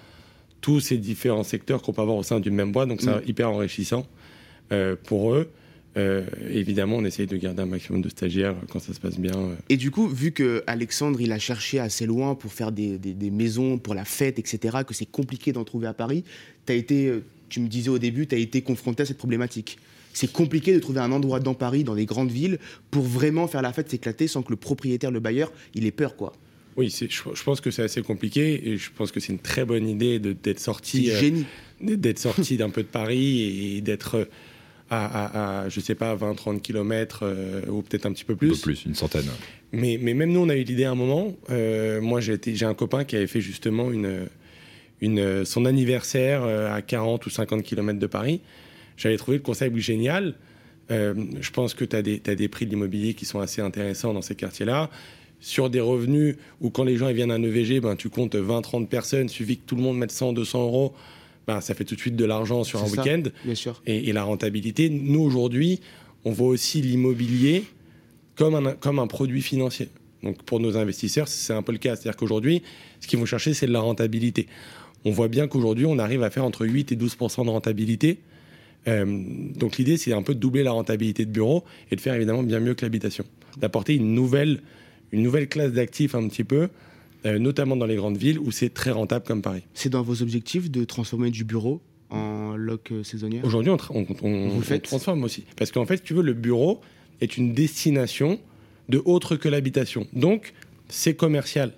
tous ces différents secteurs qu'on peut avoir au sein d'une même boîte, donc c'est
Mm.
hyper enrichissant euh, pour eux. Euh, évidemment, on essaye de garder un maximum de stagiaires quand ça se passe bien. euh.
Et du coup, vu que Alexandre, il a cherché assez loin pour faire des, des- des maisons pour la fête, etc., que c'est compliqué d'en trouver à Paris, as été, euh, tu me disais au début, tu as été confronté à cette problématique. C'est compliqué de trouver un endroit dans Paris, dans des grandes villes, pour vraiment faire la fête, s'éclater, sans que le propriétaire, le bailleur, il ait peur, quoi.
Oui, je, je pense que c'est assez compliqué et je pense que c'est une très bonne idée d'être sorti, euh,
génie.
d'être sorti d'un peu de Paris et d'être euh, à, à, à, je sais pas, 20-30 km ou peut-être un petit peu
Un
plus.
peu plus, une centaine.
Mais, mais même nous, on a eu l'idée à un moment. Euh, moi, j'ai un copain qui avait fait justement une, une, son anniversaire euh, à 40 ou 50 km de Paris. J'avais trouvé le concept génial. Euh, je pense que tu as, des t'as des prix de l'immobilier qui sont assez intéressants dans ces quartiers-là. Sur des revenus où, quand les gens ils viennent à un EVG, ben, tu comptes 20-30 personnes, suffit que tout le monde mette 100, 200 euros, ben, ça fait tout de suite de l'argent sur un week-end
Bien sûr.
et, et la rentabilité. Nous, aujourd'hui, on voit aussi l'immobilier comme un, comme un produit financier. Donc, pour nos investisseurs, c'est un peu le cas. C'est-à-dire qu'aujourd'hui, ce qu'ils vont chercher, c'est de la rentabilité. On voit bien qu'aujourd'hui, on arrive à faire entre 8 et 12 de rentabilité. Euh, donc, l'idée, c'est un peu de doubler la rentabilité de bureau et de faire évidemment bien mieux que l'habitation. D'apporter une nouvelle, une nouvelle classe d'actifs un petit peu, euh, notamment dans les grandes villes où c'est très rentable comme Paris.
C'est dans vos objectifs de transformer du bureau en loc euh, saisonnière?
Aujourd'hui, on, on- on-
Vous le
on transforme aussi. Parce qu'en fait, si tu veux, le bureau est une destination de autre que l'habitation. Donc, c'est commercial.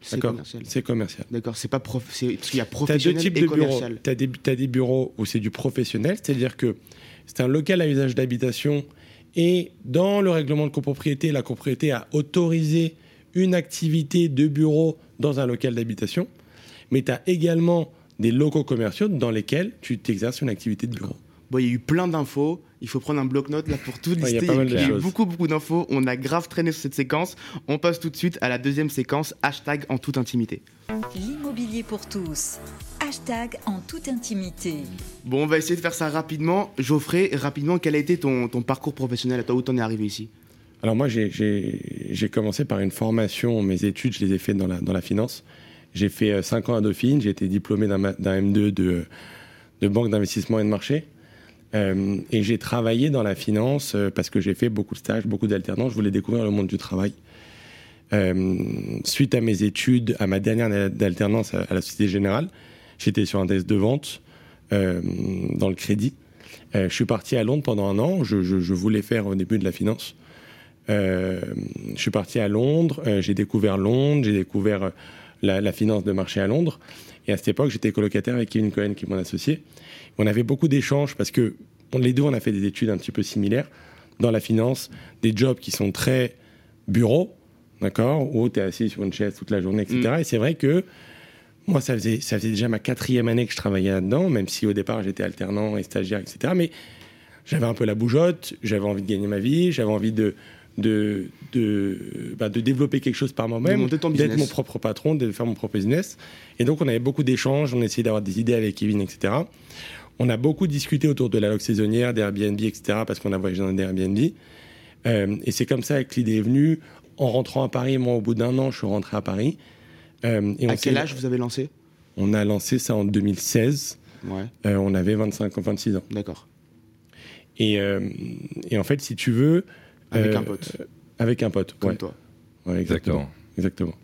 C'est commercial.
C'est commercial.
D'accord, c'est pas prof... parce qu'il y a
as deux
professionnel
types
et
de bureaux.
commercial.
Tu as, des bureaux où c'est du professionnel, c'est-à-dire que c'est un local à usage d'habitation et dans le règlement de copropriété, la copropriété a autorisé une activité de bureau dans un local d'habitation. Mais tu as également des locaux commerciaux dans lesquels tu t'exerces une activité de bureau.
Bon, il y a eu plein d'infos. Il faut prendre un bloc-notes là pour tout
il y a
lister.
pas mal de
il y a eu
choses.
beaucoup, beaucoup d'infos. On a grave traîné sur cette séquence. On passe tout de suite à la deuxième séquence, hashtag en toute intimité.
L'immobilier pour tous. Hashtag en toute intimité.
Bon, on va essayer de faire ça rapidement. Geoffrey, rapidement, quel a été ton, ton parcours professionnel? À toi Où t'en es arrivé ici?
Alors moi, j'ai- commencé par une formation, mes études, je les ai faites dans la, finance. J'ai fait 5 ans à Dauphine, j'ai été diplômé d'un ma- d'un M2 de, banque d'investissement et de marché. Euh, et j'ai travaillé dans la finance euh, parce que j'ai fait beaucoup de stages, beaucoup d'alternance. Je voulais découvrir le monde du travail. Euh, suite à mes études, à ma dernière d'alternance à, la Société Générale, j'étais sur un test de vente euh, dans le crédit. Euh, je suis parti à Londres pendant un an. Je voulais faire au début de la finance. Euh, je suis parti à Londres, euh, j'ai découvert Londres, j'ai découvert euh, la, la finance de marché à Londres. Et à cette époque, j'étais colocataire avec Kevin Cohen, qui est mon associé. On avait beaucoup d'échanges parce que on- les deux, on a fait des études un petit peu similaires dans la finance, des jobs qui sont très bureau, d'accord, où tu es assis sur une chaise toute la journée, etc. Et c'est vrai que moi, ça faisait, ça faisait déjà ma quatrième année que je travaillais là-dedans, même si au départ j'étais alternant et stagiaire, etc. Mais j'avais un peu la bougeotte, j'avais envie de gagner ma vie, j'avais envie de, de, de, bah, de développer quelque chose par moi-même, d'être mon propre patron, de faire mon propre business. Et donc on avait beaucoup d'échanges, on essayait d'avoir des idées avec Kevin, etc. On a beaucoup discuté autour de la loc saisonnière, des Airbnb, etc. parce qu'on a voyagé dans des Airbnb. Euh, et c'est comme ça que l'idée est venue. En rentrant à Paris, moi, au bout d'un an, je suis rentré à Paris. Euh, et on
À quel âge vous avez lancé?
On a lancé ça en 2016.
Ouais,
Euh, on avait 25 ou 26 ans.
d'accord.
Et, et en fait, si tu veux.
Avec
euh,
un pote,
Avec un pote,
comme
ouais.
toi.
Ouais, exactement. Exactement.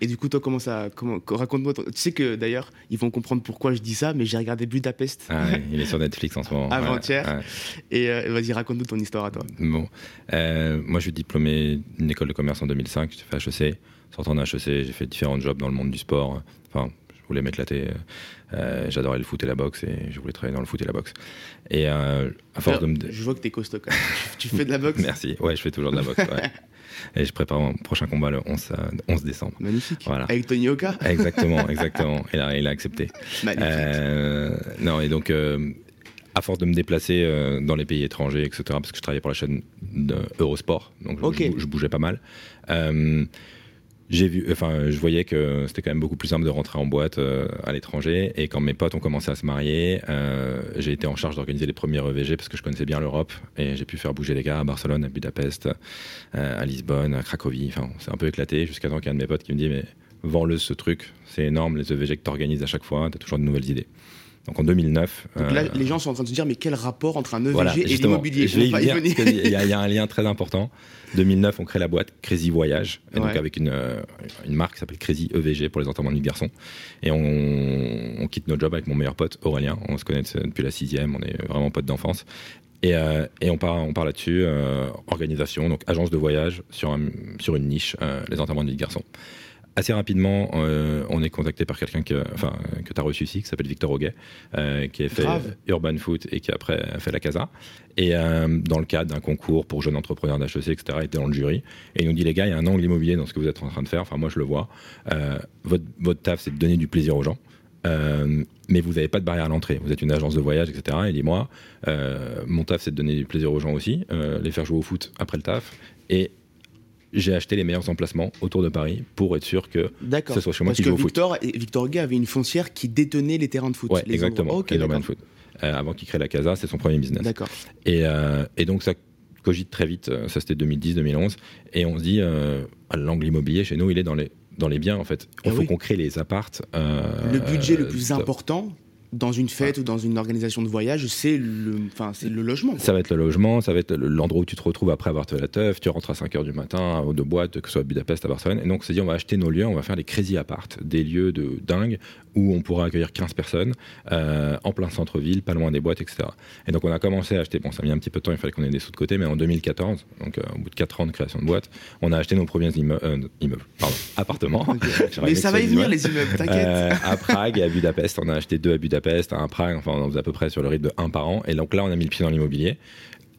Et du coup, toi, comment ça. Comment, Raconte-moi. ton- Tu sais que d'ailleurs, ils vont comprendre pourquoi je dis ça, mais j'ai regardé Budapest
Ah ouais, il est sur Netflix en ce moment.
Avant-hier.
Ouais, ouais.
et euh, vas-y, raconte-nous ton histoire à toi.
Bon, Euh, moi je suis diplômé d'une école de commerce en 2005, j'ai fait HEC. Sortant d'HEC, j'ai fait différents jobs dans le monde du sport. Enfin, je voulais m'éclater. Euh, J'adorais le foot et la boxe et je voulais travailler dans le foot et la boxe. Et euh, à force de me.
Je vois que t'es costaud quand même. tu, fais de la boxe?
Merci, ouais, je fais toujours de la boxe. ouais. Et je prépare mon prochain combat le 11, euh, 11 décembre.
Magnifique.
Voilà.
Avec Tony Oka?
Exactement, exactement. Et là, il a accepté.
Magnifique.
Euh, non, et donc, euh, à force de me déplacer euh, dans les pays étrangers, etc., parce que je travaillais pour la chaîne de Eurosport, donc je-
Ok.
je, je bougeais pas mal. euh, j'ai vu, enfin, je voyais que c'était quand même beaucoup plus simple de rentrer en boîte euh, à l'étranger. Et quand mes potes ont commencé à se marier, euh, j'ai été en charge d'organiser les premiers EVG parce que je connaissais bien l'Europe et j'ai pu faire bouger les gars à Barcelone, à Budapest, euh, à Lisbonne, à Cracovie. Enfin, c'est un peu éclaté jusqu'à temps qu'il y ait un de mes potes qui me dit mais vends-le ce truc, c'est énorme les EVG que tu organises à chaque fois, tu as toujours de nouvelles idées. Donc en 2009.
Donc là,
euh,
les gens sont en train de se dire, mais quel rapport entre un EVG
voilà,
et l'immobilier?
y a- il y a un lien très important. 2009, on crée la boîte Crazy Voyage, et donc avec une, euh, une marque qui s'appelle Crazy EVG pour les enterrements de vie de garçons. Et on, on quitte notre job avec mon meilleur pote Aurélien. On se connaît depuis la sixième, on est vraiment potes d'enfance. Et, euh, et on part, on part là-dessus, euh, organisation, donc agence de voyage sur, un- sur une niche, euh, les enterrements de vie de garçons. Assez rapidement, euh, on est contacté par quelqu'un que, enfin, que tu as reçu ici, qui s'appelle Victor Auguet, euh, qui a fait
Grave.
Urban Foot et qui après a fait la Casa. Et euh, dans le cadre d'un concours pour jeunes entrepreneurs d'HEC, etc., il était dans le jury. Et il nous dit, les gars, il y a un angle immobilier dans ce que vous êtes en train de faire. Enfin, moi, je le vois. Votre, votre taf, c'est de donner du plaisir aux gens. Euh, mais vous n'avez pas de barrière à l'entrée. Vous êtes une agence de voyage, etc. Il dit, moi, euh, mon taf, c'est de donner du plaisir aux gens aussi, euh, les faire jouer au foot après le taf. Et j'ai acheté les meilleurs emplacements autour de Paris pour être sûr que ce soit chez moi
Parce
qui
que
joue au foot.
Victor, Victor Gay avait une foncière qui détenait les terrains de foot.
Ouais,
les
exactement.
endroits. Ok,
les. Foot. Euh, avant qu'il crée la Casa, c'est son premier business.
D'accord.
Et, euh, et donc ça cogite très vite, euh, ça c'était 2010-2011, et on se dit, euh, l'angle immobilier chez nous, il est dans les, dans les biens en fait. Il
Eh
faut
oui.
qu'on crée les appartes.
Le budget le plus important dans une fête ou dans une organisation de voyage, c'est le, c'est le logement.
Ça va être le logement, ça va être le- l'endroit où tu te retrouves après avoir fait la teuf, tu rentres à 5h du matin de boîte, que ce soit à Budapest, à Barcelone. Et donc on s'est dit, on va acheter nos lieux, on va faire des crazy apart, des lieux de dingue où on pourra accueillir 15 personnes euh, en plein centre-ville, pas loin des boîtes, etc. Et donc on a commencé à acheter, bon ça a mis un petit peu de temps, il fallait qu'on ait des sous de côté, mais en 2014, donc euh, au bout de 4 ans de création de boîte, on a acheté nos premiers immeu- euh, immeubles, pardon, appartements.
Mais ça va y venir, les immeubles, t'inquiète.
euh, à Prague et à Budapest. On a acheté deux à Budapest, un à Prague. Enfin, on faisait à peu près sur le rythme de un par an. Et donc là, on a mis le pied dans l'immobilier.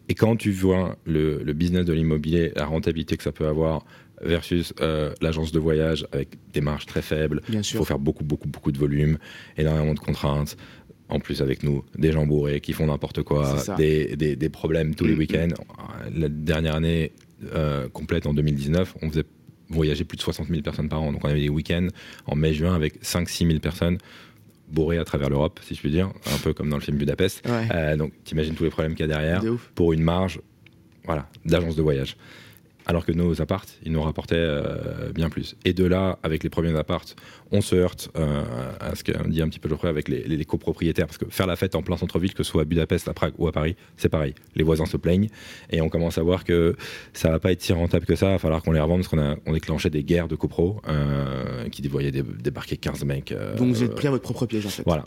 Et quand tu vois le, le business de l'immobilier, la rentabilité que ça peut avoir versus euh, l'agence de voyage avec des marges très faibles, il faut faire beaucoup, beaucoup, beaucoup de volume, énormément de contraintes. En plus, avec nous, des gens bourrés qui font n'importe quoi, des, des- des problèmes tous les
Mm, mm.
week-ends. La dernière année euh, complète en 2019, on faisait voyager plus de 60 000 personnes par an. Donc on avait des week-ends en mai-juin avec 5-6 000 personnes bourrées à travers l'Europe, si je puis dire, un peu comme dans le film Budapest.
Ouais.
Euh, donc t'imagines tous les problèmes qu'il y a derrière pour une marge voilà, d'agence de voyage. Alors que nos appartes, ils nous rapportaient euh, bien plus. Et de là, avec les premiers appartes, on se heurte euh, à ce qu'on dit un petit peu Geoffrey avec les, les- les copropriétaires. Parce que faire la fête en plein centre-ville, que ce soit à Budapest, à Prague ou à Paris, c'est pareil. Les voisins se plaignent. Et on commence à voir que ça va pas être si rentable que ça. Il va falloir qu'on les revende parce qu'on a on déclenchait des guerres de copro euh, qui voyaient dé- débarquer 15 mecs.
Donc vous êtes pris à votre propre piège en fait.
voilà.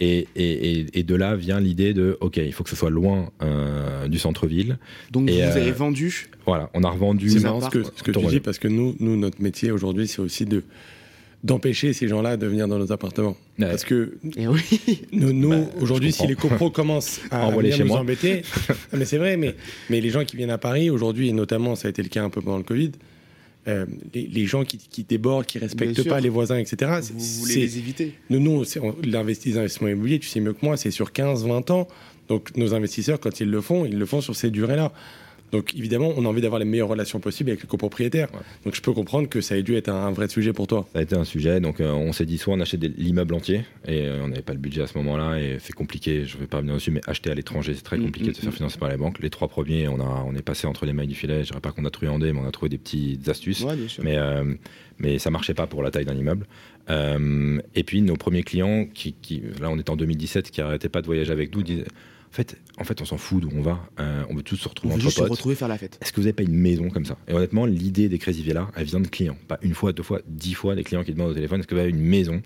Et, et- et- de là vient l'idée de, OK, il faut que ce soit loin euh, du centre-ville.
Donc
Et,
vous
euh,
avez vendu.
Voilà, on a revendu.
C'est
Ces
marrant ce que, ce que tu dis parce que nous, nous notre métier aujourd'hui, c'est aussi de d'empêcher ces gens-là de venir dans nos appartements.
Ouais.
Parce que
Et oui.
nous, nous
Bah,
aujourd'hui, si les copros commencent à venir
chez
nous
moi.
embêter, Non, mais c'est vrai, mais, mais les gens qui viennent à Paris aujourd'hui, et notamment ça a été le cas un peu pendant le Covid, euh, les, les gens qui, qui débordent, qui respectent pas les voisins, etc.
Vous voulez les éviter.
nous, nous c'est- on- l'investi- les investissements immobiliers, tu sais mieux que moi, c'est sur 15-20 ans. Donc nos investisseurs, quand ils le font, ils le font sur ces durées-là. Donc évidemment, on a envie d'avoir les meilleures relations possibles avec les copropriétaires.
Ouais.
Donc je peux comprendre que ça ait dû être un, un vrai sujet pour toi.
Ça a été un sujet, donc euh, on s'est dit soit on achète l'immeuble entier, et euh, on n'avait pas le budget à ce moment-là, et c'est compliqué, je ne vais pas revenir dessus, mais acheter à l'étranger, c'est très
Mm,
compliqué
mm,
de se faire
mm.
financer par les banques. Les trois premiers, on, a, on est passé entre les mailles du filet, je dirais pas qu'on a truandé, mais on a trouvé des petites astuces.
Ouais, bien sûr.
mais, euh, mais ça marchait pas pour la taille d'un immeuble. Euh, et puis nos premiers clients, qui, qui- là on est en 2017, qui arrêtaient pas de voyager avec nous, disaient en fait, en fait on s'en fout d'où on va, euh, on veut tous se
On
retrouver
veut
entre
juste se retrouver faire la fête.
Est-ce que vous n'avez pas une maison comme ça? Et honnêtement, l'idée des Crazy Villas, elle vient de clients. Pas une fois, deux fois, dix fois, des clients qui demandent au téléphone est-ce que vous avez une maison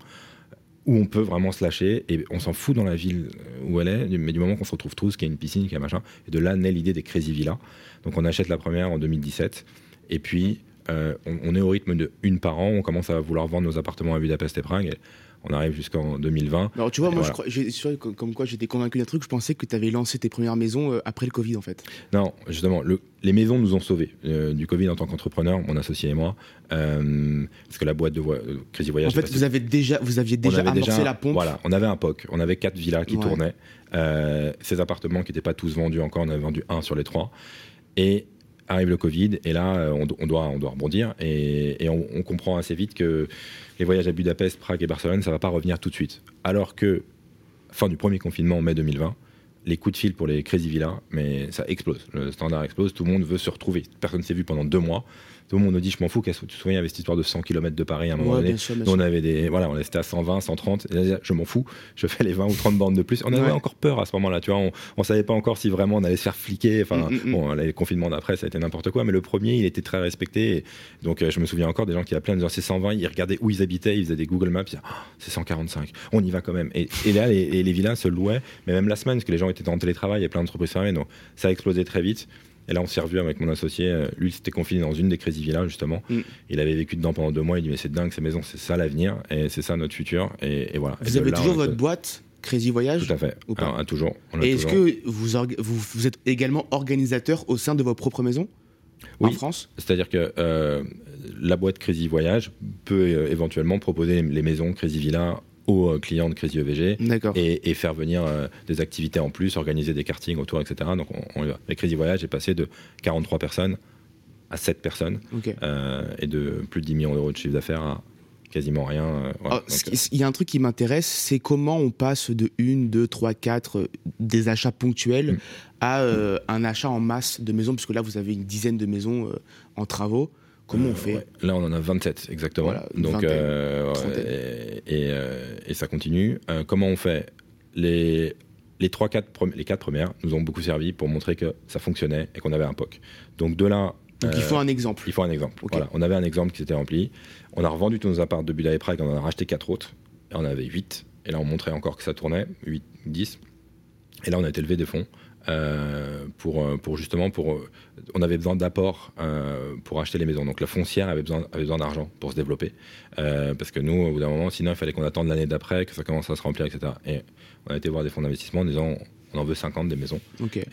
où on peut vraiment se lâcher et on s'en fout dans la ville où elle est, mais du moment qu'on se retrouve tous, qu'il y a une piscine, qu'il y a machin, et de là naît l'idée des Crazy Villas. Donc on achète la première en 2017, et puis euh, on, on est au rythme de une par an, on commence à vouloir vendre nos appartements à Budapest et Prague, et on arrive jusqu'en 2020.
Alors tu vois,
Et
moi,
voilà.
je crois, comme, comme quoi j'étais convaincu d'un truc, je pensais que tu avais lancé tes premières maisons euh, après le Covid en fait.
Non, justement, le- les maisons nous ont sauvés euh, du Covid en tant qu'entrepreneur, mon associé et moi, euh, parce que la boîte de euh, Crazy Voyage.
en fait, vous, avez déjà, vous aviez déjà
avait
amorcé
déjà-
la pompe.
Voilà, on avait un POC, on avait quatre villas qui
Ouais.
tournaient, ces appartements qui n'étaient pas tous vendus encore, on avait vendu un sur les trois, et arrive le Covid, et là, euh, on, do- on doit, on doit rebondir, et, on, comprend assez vite que les voyages à Budapest, Prague et Barcelone, ça va pas revenir tout de suite. Alors que, fin du premier confinement en mai 2020, les coups de fil pour les Crazy Villas, mais ça explose. Le standard explose, tout le monde veut se retrouver. Personne ne s'est vu pendant deux mois. Tout le monde nous dit, je m'en fous, qu'est-ce que tu te souviens, il y avait cette histoire de 100 km de Paris à un moment
Ouais,
donné.
sûr,
on avait des, voilà, on était à 120, 130. Et là, je m'en fous, je fais les 20 ou 30 bandes de plus. On avait
Ouais.
encore peur à ce moment-là, tu vois. On, on savait pas encore si vraiment on allait se faire fliquer. Enfin,
Mm, mm, mm.
bon, les confinements d'après, ça a été n'importe quoi. Mais le premier, il était très respecté. Et donc, euh, je me souviens encore des gens qui appelaient en disant c'est 120. Ils regardaient où ils habitaient, ils faisaient des Google Maps. Ah, c'est 145. On y va quand même. Et, et là, les, les villas se louaient, mais même la semaine, parce que les gens étaient en télétravail, il y a plein d'entreprises fermées. Donc, ça a explosé très vite. Et là, on s'est revu avec mon associé. Lui, il s'était confiné dans une des Crazy Villas, justement.
Mm.
Il avait vécu dedans pendant deux mois. Il dit, mais c'est dingue, ces maisons, c'est ça l'avenir. Et c'est ça notre futur. Et, et voilà.
Vous avez
là,
toujours votre boîte Crazy Voyage
Tout à fait.
Ou pas
Alors, ah, toujours.
Et est-ce que vous, orga- vous, vous êtes également organisateur au sein de vos propres maisons en
Oui.
France?
C'est-à-dire que euh, la boîte Crazy Voyage peut euh, éventuellement proposer les maisons Crazy Villa aux euh, clients de Crazy EVG et, et faire venir euh, des activités en plus, organiser des kartings autour, etc. Donc on, on y va. Crazy Voyage est passé de 43 personnes à 7 personnes euh, et de plus de 10 millions d'euros de chiffre d'affaires à quasiment rien. euh.
Ah, Il y a un truc qui m'intéresse, c'est comment on passe de 1, 2, 3, 4 euh, des achats ponctuels
Mm.
à un achat en masse de maisons, puisque là vous avez une dizaine de maisons en travaux. Comment on
Euh,
fait
ouais. Là, on en a 27 exactement.
Voilà,
Donc, euh, et, et, euh, et ça continue. Comment on fait? Les les trois, quatre, premi- les quatre premières nous ont beaucoup servi pour montrer que ça fonctionnait et qu'on avait un POC. Donc de là,
Donc il faut un exemple.
il faut un exemple. Voilà, on avait un exemple qui s'était rempli. On a revendu tous nos apparts de Bulla et Prague, on en a racheté quatre autres. Et on avait 8. Et là, on montrait encore que ça tournait, 8, 10. Et là, on a été levé des fonds euh, pour, euh, pour justement, pour, euh, on avait besoin d'apports euh, pour acheter les maisons. Donc la foncière avait besoin, avait besoin d'argent pour se développer. Euh, parce que nous, au bout d'un moment, sinon, il fallait qu'on attende l'année d'après, que ça commence à se remplir, etc. Et on a été voir des fonds d'investissement en disant, on en veut 50 des maisons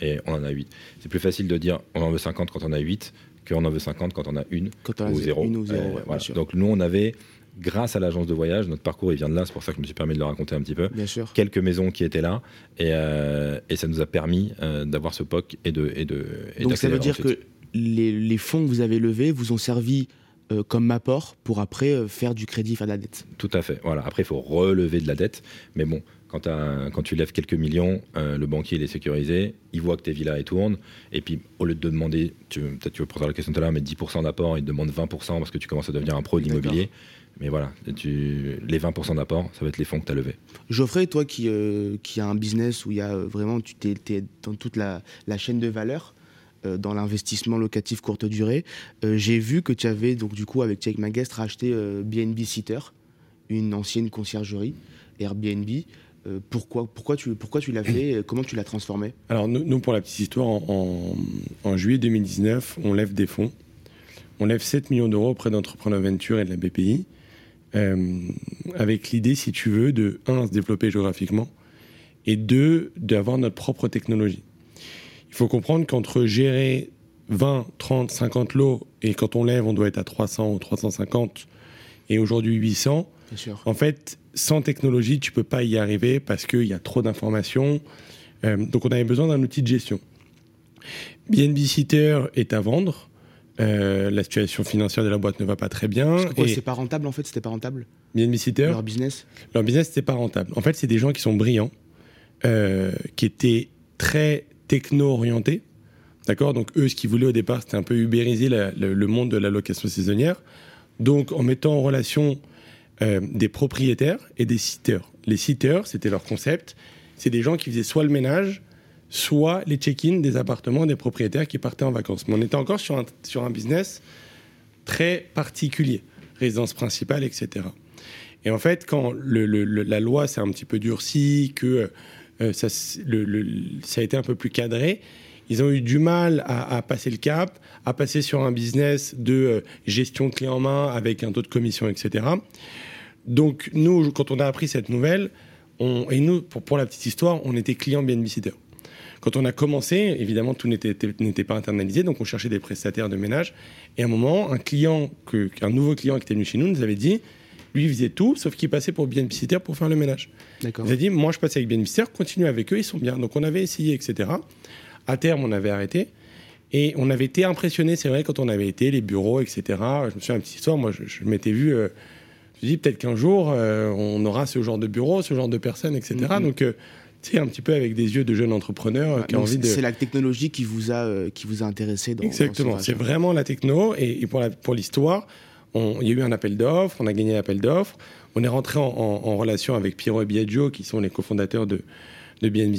et on en a 8. C'est plus facile de dire on en veut 50 quand on a 8 qu'on en veut 50 quand on a une
Quand on a
ou zéro.
une ou zéro, ouais, bien
voilà.
sûr.
Donc nous, on avait, grâce à l'agence de voyage, notre parcours il vient de là, c'est pour ça que je me suis permis de le raconter un petit peu,
Bien sûr.
quelques maisons qui étaient là, et, euh, et ça nous a permis euh, d'avoir ce POC et de... Et de et
Donc ça veut dire que les, les fonds que vous avez levés vous ont servi euh, comme apport pour après faire du crédit, faire de la dette.
Tout à fait. Voilà. Après, il faut relever de la dette. Mais bon, quand, tu lèves quelques millions, le banquier il est sécurisé, il voit que tes villas elles tournent. Et puis, au lieu de te demander, peut-être tu veux poser la question tout à l'heure, mais 10% d'apport, il te demande 20% parce que tu commences à devenir un pro de l'immobilier. Mais voilà, tu, les 20% d'apport, ça va être les fonds que tu as levés.
Geoffrey, toi qui, euh, qui a un business où il y a euh, vraiment, tu t'es, t'es dans toute la, la chaîne de valeur, euh, dans l'investissement locatif courte durée, euh, j'ai vu que tu avais, donc du coup, avec Jake Maguest, racheté euh, BNB Sitter, une ancienne conciergerie, Airbnb. Euh, pourquoi, pourquoi, tu, pourquoi tu l'as fait et Comment tu l'as transformé?
Alors, nous, nous, pour la petite histoire, en, en- en juillet 2019, on lève des fonds. On lève 7 millions d'euros auprès d'Entrepreneur Venture et de la BPI, euh, avec l'idée, si tu veux, de, un, se développer géographiquement, et deux, d'avoir notre propre technologie. Il faut comprendre qu'entre gérer 20, 30, 50 lots, et quand on lève, on doit être à 300 ou 350, et aujourd'hui 800,
Bien sûr.
en fait, sans technologie, tu peux pas y arriver parce qu'il y a trop d'informations. Euh, donc, on avait besoin d'un outil de gestion. BNB Sitter est à vendre. Euh, la situation financière de la boîte ne va pas très bien.
Parce que quoi,
Et
c'est pas rentable en fait C'était pas rentable
BNB Sitter,
Leur business?
Leur business n'était pas rentable. En fait, c'est des gens qui sont brillants, euh, qui étaient très techno-orientés. D'accord? Donc, eux, ce qu'ils voulaient au départ, c'était un peu ubériser la- le, le monde de la location saisonnière. Donc, en mettant en relation euh, des propriétaires et des sitters. Les sitters, c'était leur concept. C'est des gens qui faisaient soit le ménage, soit les check-in des appartements des propriétaires qui partaient en vacances. Mais on était encore sur un, sur un business très particulier, résidence principale, etc. Et en fait, quand la loi s'est un petit peu durcie, que euh, le- ça a été un peu plus cadré, ils ont eu du mal à, passer le cap, à passer sur un business de euh, gestion clé en main avec un taux de commission, etc. Donc, nous, quand on a appris cette nouvelle, et nous, pour, pour la petite histoire, on était client BNB Sitter. Quand on a commencé, évidemment, tout n'était pas internalisé, donc on cherchait des prestataires de ménage. Et à un moment, un client, que, un nouveau client qui était venu chez nous, nous avait dit, lui, il faisait tout, sauf qu'il passait pour Sitter pour faire le ménage. Il a dit, moi, je passe avec Sitter, continue avec eux, ils sont bien. Donc on avait essayé, etc. À terme, on avait arrêté. Et on avait été impressionné, c'est vrai, quand on avait été, les bureaux, etc. Je me souviens, une petite histoire, moi, je, je m'étais vu, euh, je me suis dit, peut-être qu'un jour, euh, on aura ce genre de bureau, ce genre de personnes, etc.
Mhm.
Donc, euh, un petit peu avec des yeux de jeune entrepreneur qui a envie de.
C'est la technologie qui vous a, euh, qui vous a intéressé dans
Exactement, c'est vraiment la techno. Et, pour l'histoire, pour il y a eu un appel d'offres, on a gagné l'appel d'offres. On est rentré en, relation avec Pierrot et Biagio, qui sont les cofondateurs de, de BNB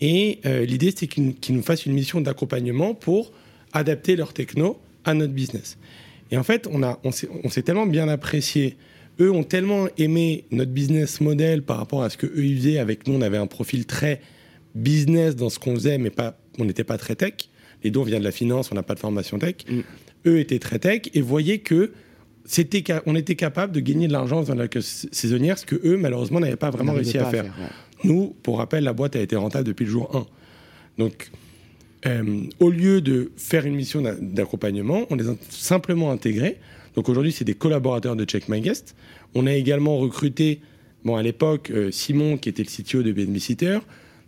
Et euh, l'idée, c'était qu'ils nous fassent une mission d'accompagnement pour adapter leur techno à notre business. Et en fait, on, a, on s'est tellement bien apprécié eux ont tellement aimé notre business model par rapport à ce que eux ils faisaient. Avec nous, on avait un profil très business dans ce qu'on faisait, mais pas, on n'était pas très tech. Les deux, on vient de la finance, on n'a pas de formation tech. Mm. Eux étaient très tech et voyaient que c'était, on était capable de gagner de l'argent dans la saisonnière, ce que eux, malheureusement, n'avaient pas vraiment réussi à, faire. Nous, pour rappel, la boîte a été rentable depuis le jour 1. Donc, euh, au lieu de faire une mission d'accompagnement, on les a simplement intégrés donc aujourd'hui, c'est des collaborateurs de Check My Guest. On a également recruté, bon, à l'époque, euh, Simon, qui était le CTO de BNB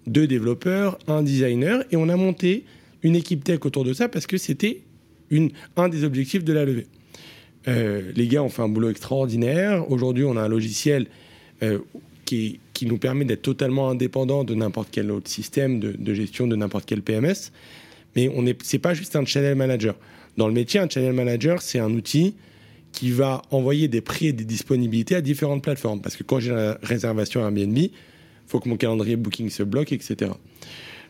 deux développeurs, un designer, et on a monté une équipe tech autour de ça parce que c'était un des objectifs de la levée. Euh, les gars ont fait un boulot extraordinaire. Aujourd'hui, on a un logiciel euh, qui, nous permet d'être totalement indépendant de n'importe quel autre système de, de gestion de n'importe quel PMS. Mais ce n'est pas juste un channel manager. Dans le métier, un channel manager, c'est un outil qui va envoyer des prix et des disponibilités à différentes plateformes. Parce que quand j'ai la réservation à Airbnb, il faut que mon calendrier booking se bloque, etc.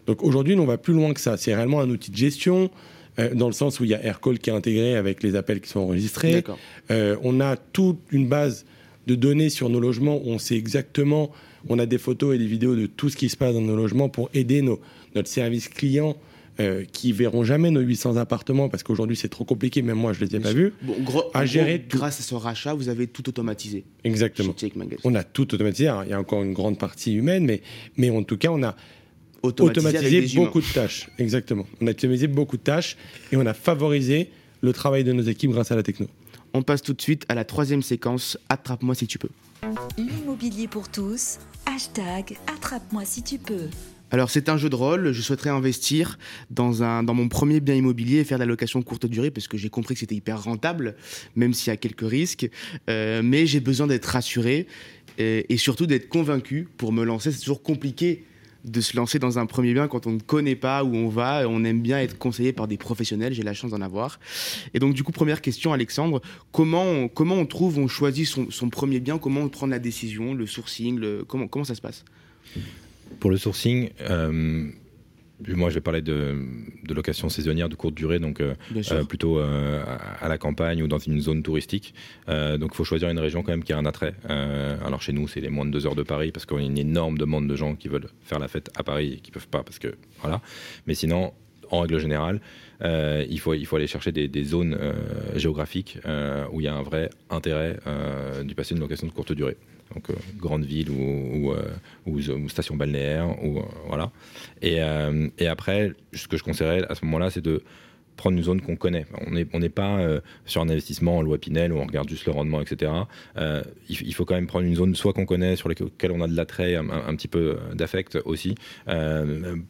Donc aujourd'hui, on va plus loin que ça. C'est réellement un outil de gestion, euh, dans le sens où il y a AirCall qui est intégré avec les appels qui sont enregistrés. Euh, on a toute une base de données sur nos logements où on sait exactement, on a des photos et des vidéos de tout ce qui se passe dans nos logements pour aider nos, notre service client euh, qui verront jamais nos 800 appartements parce qu'aujourd'hui c'est trop compliqué, même moi je les ai pas vus.
à gérer grâce à ce rachat, vous avez tout automatisé.
Exactement. On a tout automatisé. il y a encore une grande partie humaine, mais, mais en tout cas on a automatisé, beaucoup de tâches. Exactement. On a automatisé beaucoup de tâches et on a favorisé le travail de nos équipes grâce à la techno.
On passe tout de suite à la troisième séquence. Attrape-moi si tu peux.
L'immobilier pour tous. Hashtag Attrape-moi si tu peux.
Alors c'est un jeu de rôle, je souhaiterais investir dans, un, dans mon premier bien immobilier et faire de la location courte durée parce que j'ai compris que c'était hyper rentable, même s'il y a quelques risques. Euh, mais j'ai besoin d'être rassuré et, surtout d'être convaincu pour me lancer. C'est toujours compliqué de se lancer dans un premier bien quand on ne connaît pas où on va. On aime bien être conseillé par des professionnels. J'ai la chance d'en avoir. Et donc, du coup, première question, Alexandre, comment on, comment on trouve, on choisit son, premier bien? Comment on prend la décision, le sourcing comment, comment ça se passe?
Pour le sourcing, euh, moi, je vais parler de, location saisonnière de courte durée, donc euh, euh, plutôt à la campagne ou dans une zone touristique. donc, il faut choisir une région quand même qui a un attrait. alors, chez nous, c'est les moins de deux heures de Paris parce qu'on a une énorme demande de gens qui veulent faire la fête à Paris et qui peuvent pas parce que voilà. Mais sinon, en règle générale, il, faut, il faut aller chercher des, zones géographiques où il y a un vrai intérêt du passer une location de courte durée donc euh, grande ville ou, ou, euh, station balnéaire, ou, euh, voilà. Et, et, après, ce que je conseillerais à ce moment-là, c'est de prendre une zone qu'on connaît. On n'est on pas sur un investissement en loi Pinel où on regarde juste le rendement, etc. il, faut quand même prendre une zone soit qu'on connaît, sur laquelle on a de l'attrait, un, petit peu d'affect aussi,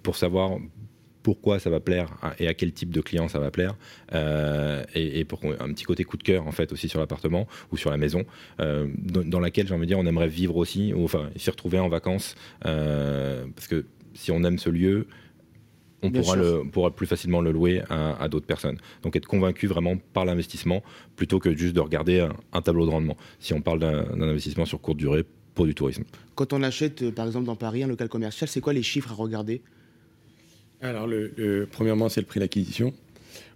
pour savoir pourquoi ça va plaire et à quel type de client ça va plaire euh, et, pour un petit côté coup de cœur en fait aussi sur l'appartement ou sur la maison euh, dans, laquelle j'ai envie de dire on aimerait vivre aussi ou enfin s'y retrouver en vacances euh, parce que si on aime ce lieu on pourra, le, pourra, plus facilement le louer à, d'autres personnes. Donc être convaincu vraiment par l'investissement plutôt que juste de regarder un, tableau de rendement. Si on parle d'un investissement sur courte durée pour du tourisme.
Quand on achète par exemple dans Paris un local commercial, c'est quoi les chiffres à regarder?
Alors, le, premièrement, c'est le prix d'acquisition.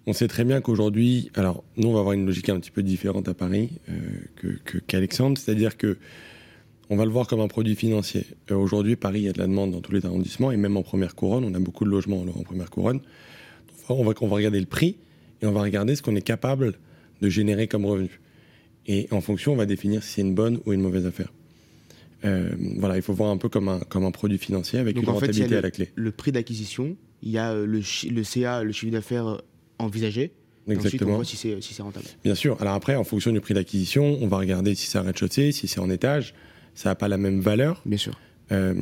On sait très bien qu'aujourd'hui, alors nous, on va avoir une logique un petit peu différente à Paris euh, qu'Alexandre, c'est-à-dire que on va le voir comme un produit financier. Euh, aujourd'hui, Paris, il y a de la demande dans tous les arrondissements et même en première couronne, on a beaucoup de logements en première couronne. On va, on va regarder le prix et on va regarder ce qu'on est capable de générer comme revenu. Et en fonction, on va définir si c'est une bonne ou une mauvaise affaire. Euh, voilà, il faut voir un peu comme un, comme un produit financier avec une rentabilité à la clé.
Le prix d'acquisition, il y a euh, le, le CA, le chiffre d'affaires euh, envisagé. Exactement. ensuite, on voit si c'est rentable.
Bien sûr. Alors après, en fonction du prix d'acquisition, on va regarder si c'est un rez-de-chaussée, si c'est en étage. Ça n'a pas la même valeur.
Bien sûr.
Euh,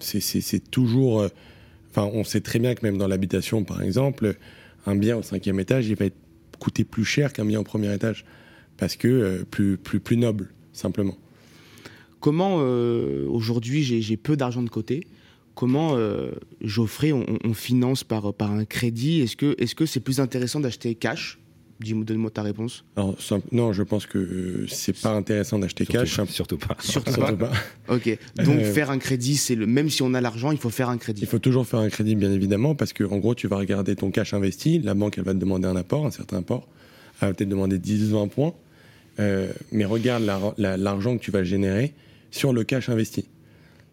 c'est toujours. Euh, enfin, on sait très bien que même dans l'habitation, par exemple, un bien au cinquième étage, il va être coûter plus cher qu'un bien au premier étage parce que plus, plus, plus noble, simplement.
comment aujourd'hui j'ai peu d'argent de côté? Comment, euh, Geoffrey, on, on, finance par, par un crédit? Est-ce que c'est -ce c'est plus intéressant d'acheter cash? Dis-moi, donne-moi ta réponse.
Alors, non, je pense que euh, c'est pas intéressant d'acheter cash.
Surtout pas.
Surtout, pas. ok. Donc euh, faire un crédit, c'est le même si on a l'argent, il faut faire un crédit.
Il faut toujours faire un crédit, bien évidemment, parce que en gros, tu vas regarder ton cash investi. La banque, elle va te demander un apport, un certain apport. Elle va peut-être demander 10, 20 points. Euh, mais regarde l'argent que tu vas générer sur le cash investi.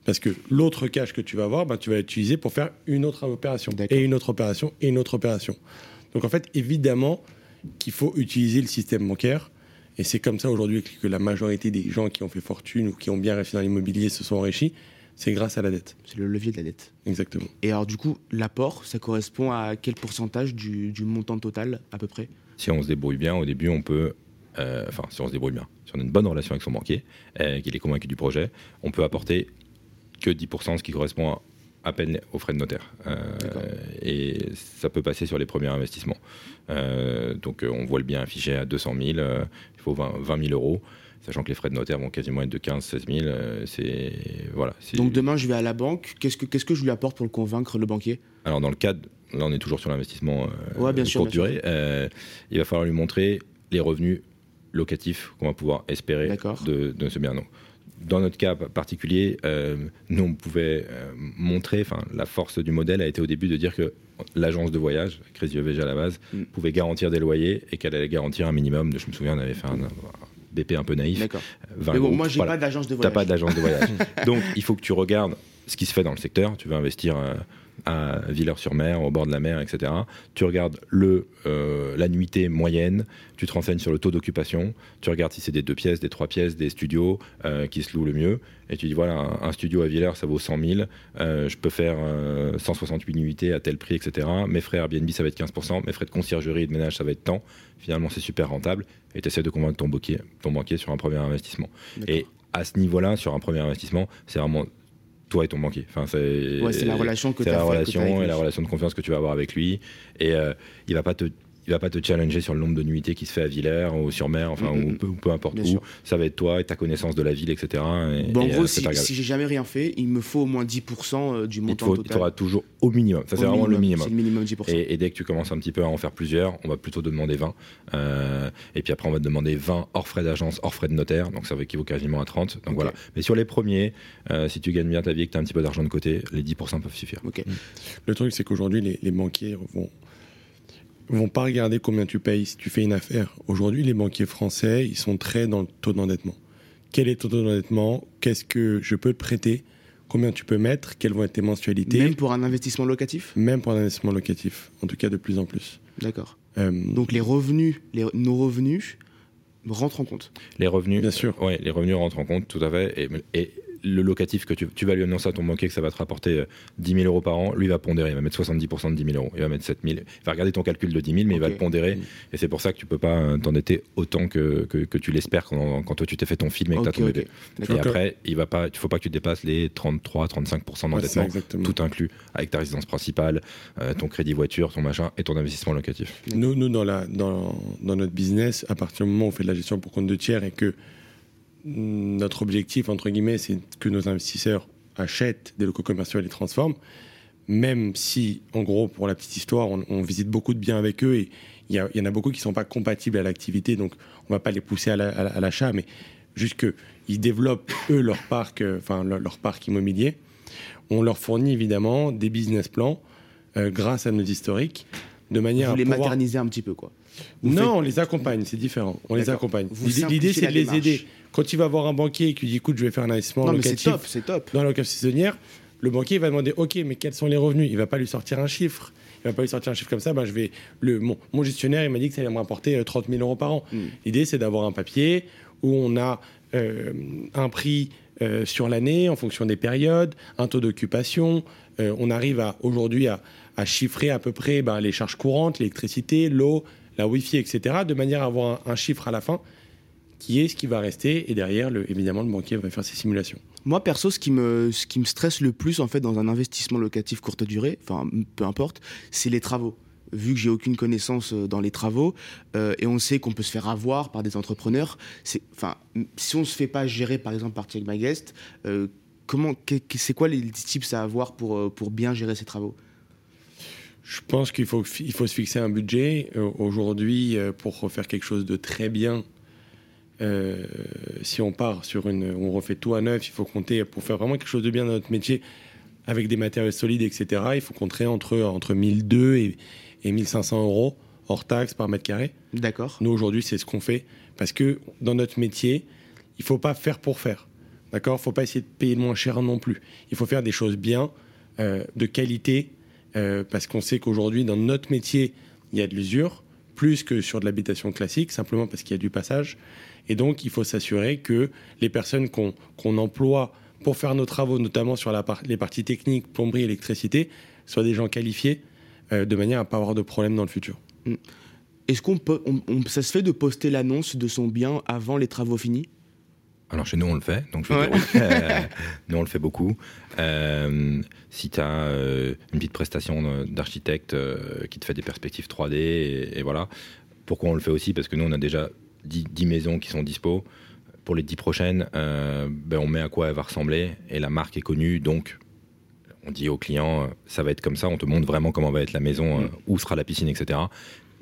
Parce que l'autre cash que tu vas avoir, bah, tu vas l'utiliser pour faire une autre opération, et une autre opération, et une autre opération. Donc en fait, évidemment, qu'il faut utiliser le système bancaire. Et c'est comme ça aujourd'hui que la majorité des gens qui ont fait fortune ou qui ont bien réussi dans l'immobilier se sont enrichis. C'est grâce à la dette.
C'est le levier de la dette.
Exactement.
Et alors du coup, l'apport, ça correspond à quel pourcentage du, montant total à peu près?
Si on se débrouille bien, au début, on peut... Euh, enfin, si on se débrouille bien, si on a une bonne relation avec son banquier, euh, qu'il est convaincu du projet, on peut apporter que 10%, ce qui correspond à à peine aux frais de notaire. Euh, et ça peut passer sur les premiers investissements. Euh, donc euh, on voit le bien affiché à 200 000, il faut 20, 000 euros sachant que les frais de notaire vont quasiment être de 15 16 000. c'est voilà.
Donc demain, je vais à la banque. Qu'est-ce que qu'est-ce que je lui apporte pour le convaincre, le banquier?
Alors dans le cadre, là, on est toujours sur l'investissement
ouais, bien
courte durée. il va falloir lui montrer les revenus locatifs qu'on va pouvoir espérer de, de, ce bien. Donc, dans notre cas particulier, euh, nous, on pouvait euh, montrer, enfin, la force du modèle a été au début de dire que l'agence de voyage, Crazy EVG à la base, mm. pouvait garantir des loyers et qu'elle allait garantir un minimum. De, je me souviens, on avait fait un, BP un peu naïf.
D'accord. Mais bon, moi, j'ai n'ai pas d'agence de voyage.
T'as pas d'agence de voyage. Donc, il faut que tu regardes ce qui se fait dans le secteur. Tu veux investir. Euh, à Villers-sur-Mer, au bord de la mer, etc. Tu regardes le, euh, la nuitée moyenne, tu te renseignes sur le taux d'occupation, tu regardes si c'est des deux pièces, des trois pièces, des studios euh, qui se louent le mieux, et tu dis voilà, un, studio à Villers, ça vaut 100 000, euh, je peux faire 168 nuitées à tel prix, etc. Mes frais Airbnb, ça va être 15%, mes frais de conciergerie et de ménage, ça va être tant. Finalement, c'est super rentable, et tu essaies de convaincre ton banquier, ton banquier sur un premier investissement. Et à ce niveau-là, sur un premier investissement, c'est vraiment toi et ton banquier. Enfin,
c'est la relation que
tu la relation et la relation de confiance que tu vas avoir avec lui. Et euh, il va pas te il va pas te challenger sur le nombre de nuitées qui se fait à Villers ou sur mer, enfin, ou, peu, importe où. Ça va être toi et ta connaissance de la ville, etc.
bon, en gros, euh, si, si j'ai jamais rien fait, il me faut au moins 10% euh, du montant il total.
Tu auras toujours au minimum. Ça, c'est vraiment le minimum.
le minimum 10%.
Et, dès que tu commences un petit peu à en faire plusieurs, on va plutôt te demander 20. Euh, et puis après, on va te demander 20 hors frais d'agence, hors frais de notaire. Donc ça équivaut quasiment à 30. Donc voilà. Mais sur les premiers, si tu gagnes bien ta vie et que tu as un petit peu d'argent de côté, les 10% peuvent suffire.
Le truc, c'est qu'aujourd'hui, les, les banquiers vont vont pas regarder combien tu payes si tu fais une affaire. Aujourd'hui, les banquiers français, ils sont très dans le taux d'endettement. Quel est ton taux d'endettement? Qu'est-ce que je peux te prêter? Combien tu peux mettre? Quelles vont être tes mensualités?
Même pour un investissement locatif?
Même pour un investissement locatif, en tout cas de plus en plus.
D'accord. Euh, Donc les revenus, nos revenus rentrent en compte.
Les revenus,
bien sûr.
Oui, les revenus rentrent en compte, tout à fait. Et, et le locatif que tu, tu, vas lui annoncer à ton banquier que ça va te rapporter 10 euh, 000 euros par an, lui va pondérer, il va mettre 70% de 10 000 euros, il va mettre 7 000, il va regarder ton calcul de 10 000, mais il va le pondérer, et c'est pour ça que tu peux pas euh, t'endetter autant que, que, tu l'espères quand, quand, toi tu t'es fait ton film et que tu as ton bébé. Et après, il va pas, il faut pas que tu dépasses les 33-35% d'endettement, tout inclus, avec ta résidence principale, euh, ton crédit voiture, ton machin, et ton investissement locatif.
Nous, nous dans, la, dans, dans notre business, à partir du moment où on fait de la gestion pour compte de tiers et que notre objectif, entre guillemets, c'est que nos investisseurs achètent des locaux commerciaux et les transforment. Même si, en gros, pour la petite histoire, on, visite beaucoup de biens avec eux et il y, en a beaucoup qui ne sont pas compatibles à l'activité, donc on ne va pas les pousser à l'achat, mais juste qu'ils développent, eux, leur parc, euh, leur, parc immobilier. On leur fournit évidemment des business plans euh, grâce à nos historiques, de manière
Vous
à
les moderniser un petit peu, quoi.
non, on les accompagne, c'est différent. On les accompagne. L'idée, c'est de les aider. Quand il va voir un banquier qui lui dit écoute, je vais faire un investissement non, locatif
top, c'est top.
dans la location saisonnière, le banquier va demander ok, mais quels sont les revenus? Il va pas lui sortir un chiffre. Il va pas lui sortir un chiffre comme ça. Ben, je vais le mon, gestionnaire, il m'a dit que ça allait me rapporter 30 euh, 000 euros par an. Hmm. L'idée, c'est d'avoir un papier où on a euh, un prix euh, sur l'année en fonction des périodes, un taux d'occupation. on arrive à aujourd'hui à, chiffrer à peu près ben, les charges courantes, l'électricité, l'eau, la Wi-Fi, etc., de manière à avoir un chiffre à la fin qui est ce qui va rester, et derrière, le, évidemment, le banquier va faire ses simulations.
Moi, perso, ce qui, me, ce qui me stresse le plus, en fait, dans un investissement locatif courte durée, enfin, peu importe, c'est les travaux. vu que j'ai aucune connaissance dans les travaux, et on sait qu'on peut se faire avoir par des entrepreneurs. Enfin, si on se fait pas gérer, par exemple, par Check My Guest, comment, c'est quoi les tips à avoir pour, pour bien gérer ces travaux?
Je pense qu'il faut, il faut se fixer un budget. Aujourd'hui, pour faire quelque chose de très bien, euh, si on part sur une, on refait tout à neuf, il faut compter pour faire vraiment quelque chose de bien dans notre métier avec des matériaux solides, etc. Il faut compter entre entre 1002 et, et 1500 euros hors taxe par mètre carré.
D'accord.
Nous aujourd'hui, c'est ce qu'on fait parce que dans notre métier, il faut pas faire pour faire. D'accord? Faut pas essayer de payer moins cher non plus. Il faut faire des choses bien, euh, de qualité, euh, parce qu'on sait qu'aujourd'hui dans notre métier, il y a de l'usure plus que sur de l'habitation classique, simplement parce qu'il y a du passage. Et donc, il faut s'assurer que les personnes qu'on emploie pour faire nos travaux, notamment sur la les parties techniques, plomberie, électricité, soient des gens qualifiés euh, de manière à ne pas avoir de problème dans le futur. Mm.
Est-ce qu'on peut, ça se fait de poster l'annonce de son bien avant les travaux finis?
Alors chez nous on le fait, donc je nous on le fait beaucoup. Euh, si tu as euh, une petite prestation d'architecte qui te fait des perspectives 3D, et, voilà. Pourquoi on le fait aussi? Parce que nous on a déjà 10, maisons qui sont dispo. Pour les 10 prochaines, euh, ben on met à quoi elle va ressembler et la marque est connue, donc on dit au client, euh, ça va être comme ça, on te montre vraiment comment va être la maison, euh, mm. où sera la piscine, etc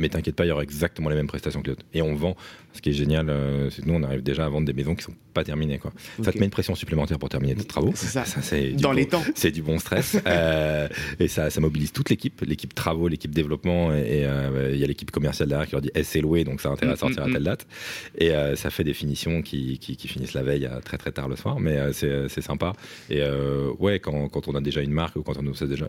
mais t'inquiète pas, il y aura exactement les mêmes prestations que l'autre. Et on vend. Ce qui est génial, euh, c'est que nous, on arrive déjà à vendre des maisons qui sont pas terminées. Quoi. Ça te met une pression supplémentaire pour terminer tes travaux.
C'est ça. c'est Dans les temps.
C'est du bon stress. euh, et ça, ça mobilise toute l'équipe, l'équipe travaux, l'équipe développement. Et euh, il y a l'équipe commerciale derrière qui leur dit c'est loué, donc ça a intérêt à mm, sortir à mm, telle mm. date. Et ça fait des finitions qui, qui, qui, finissent la veille à très très tard le soir. Mais c'est sympa. Et ouais, quand, quand on a déjà une marque ou quand on nous sait déjà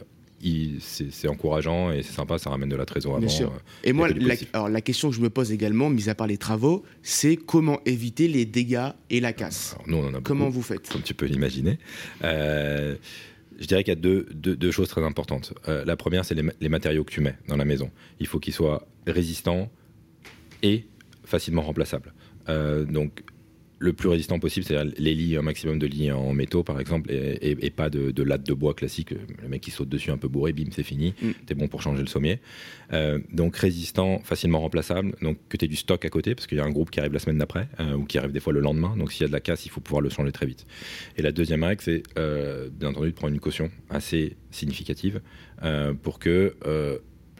c'est encourageant et c'est sympa, ça ramène de la trésor avant.
Euh, et moi, la, alors, la question que je me pose également, mis à part les travaux, c'est comment éviter les dégâts et la casse.
nous, on en a
comment vous faites
Comme tu peux l'imaginer. Euh, je dirais qu'il y a deux, deux, choses très importantes. Euh, la première, c'est les, les, matériaux que tu mets dans la maison. Il faut qu'ils soient résistants et facilement remplaçables. donc, le plus résistant possible, c'est-à-dire les lits, un maximum de lits en métaux par exemple, et, pas de, de, latte de bois classique. Le mec qui saute dessus un peu bourré, bim, c'est fini. Mm. T'es bon pour changer le sommier. Euh, donc résistant, facilement remplaçable. Donc que tu aies du stock à côté, parce qu'il y a un groupe qui arrive la semaine d'après, euh, ou qui arrive des fois le lendemain. Donc s'il y a de la casse, il faut pouvoir le changer très vite. Et la deuxième règle, c'est euh, bien entendu de prendre une caution assez significative pour que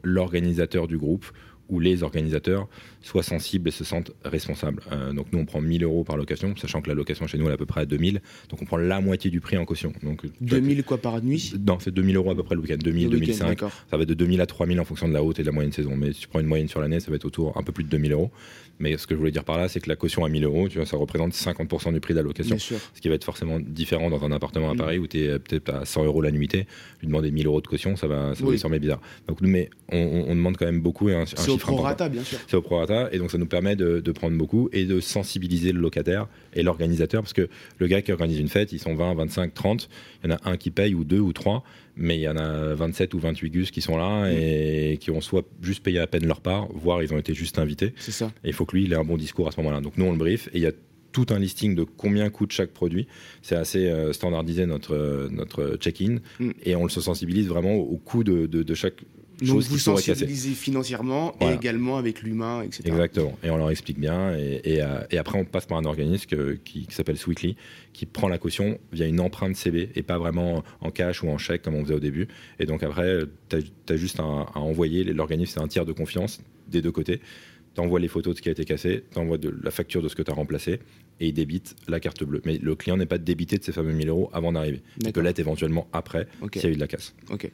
l'organisateur du groupe où les organisateurs soient sensibles et se sentent responsables. Euh, donc nous, on prend 1000 euros par location, sachant que la location chez nous, elle est à peu près à 2000. Donc on prend la moitié du prix en caution. Donc,
2000 quoi par nuit?
Non, c'est 2000 euros à peu près le week-end. 2000, 2005. Ça va de 2000 à 3000 en fonction de la haute et de la moyenne saison. Mais si tu prends une moyenne sur l'année, ça va être autour un peu plus de 2000 euros. Mais ce que je voulais dire par là, c'est que la caution à 1000 euros, tu vois, ça représente 50% du prix de la location. Ce qui va être forcément différent dans un appartement à. Paris où tu es peut-être à 100 euros la nuitée. Lui demander 1000 euros de caution, ça va, ça va bizarre. Donc, mais on, on, demande quand même beaucoup et un, un
C'est au prorata, bien sûr.
C'est au prorata. Et donc, ça nous permet de, de, prendre beaucoup et de sensibiliser le locataire et l'organisateur. Parce que le gars qui organise une fête, ils sont 20, 25, 30. Il y en a un qui paye ou deux ou trois mais il y en a 27 ou 28 gus qui sont là mm. et qui ont soit juste payé à peine leur part, voire ils ont été juste invités.
C'est ça.
Et il faut que lui, il ait un bon discours à ce moment-là. Donc nous, on le brief et il y a tout un listing de combien coûte chaque produit. C'est assez euh, standardisé notre, euh, notre check-in mm. et on se sensibilise vraiment au coût de, de, de chaque
donc vous sensibilisez financièrement et également avec l'humain, etc.
Exactement. Et on leur explique bien. Et, euh, après, on passe par un organisme qui, s'appelle Sweetly, qui prend la caution via une empreinte CB et pas vraiment en cash ou en chèque comme on faisait au début. Et donc après, tu as, juste à, envoyer. L'organisme, c'est un tiers de confiance des deux côtés. Tu envoies les photos de ce qui a été cassé, tu envoies de la facture de ce que tu as remplacé et il débite la carte bleue. Mais le client n'est pas débité de ces fameux 1000 euros avant d'arriver. Il peut l'être éventuellement après s'il y a eu de la casse.
Ok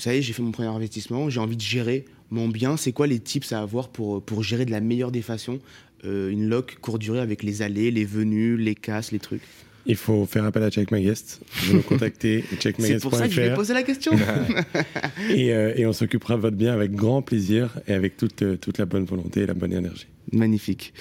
ça y est, j'ai fait mon premier investissement, j'ai envie de gérer mon bien. C'est quoi les tips à avoir pour, pour gérer de la meilleure des façons euh, une loc courte durée avec les allées, les venues, les casses, les trucs?
Il faut faire appel à Check My Guest. Vous nous contactez,
checkmyguest.fr. C'est pour ça que je vais poser la question.
et, euh, et, on s'occupera de votre bien avec grand plaisir et avec toute, euh, toute la bonne volonté et la bonne énergie.
Magnifique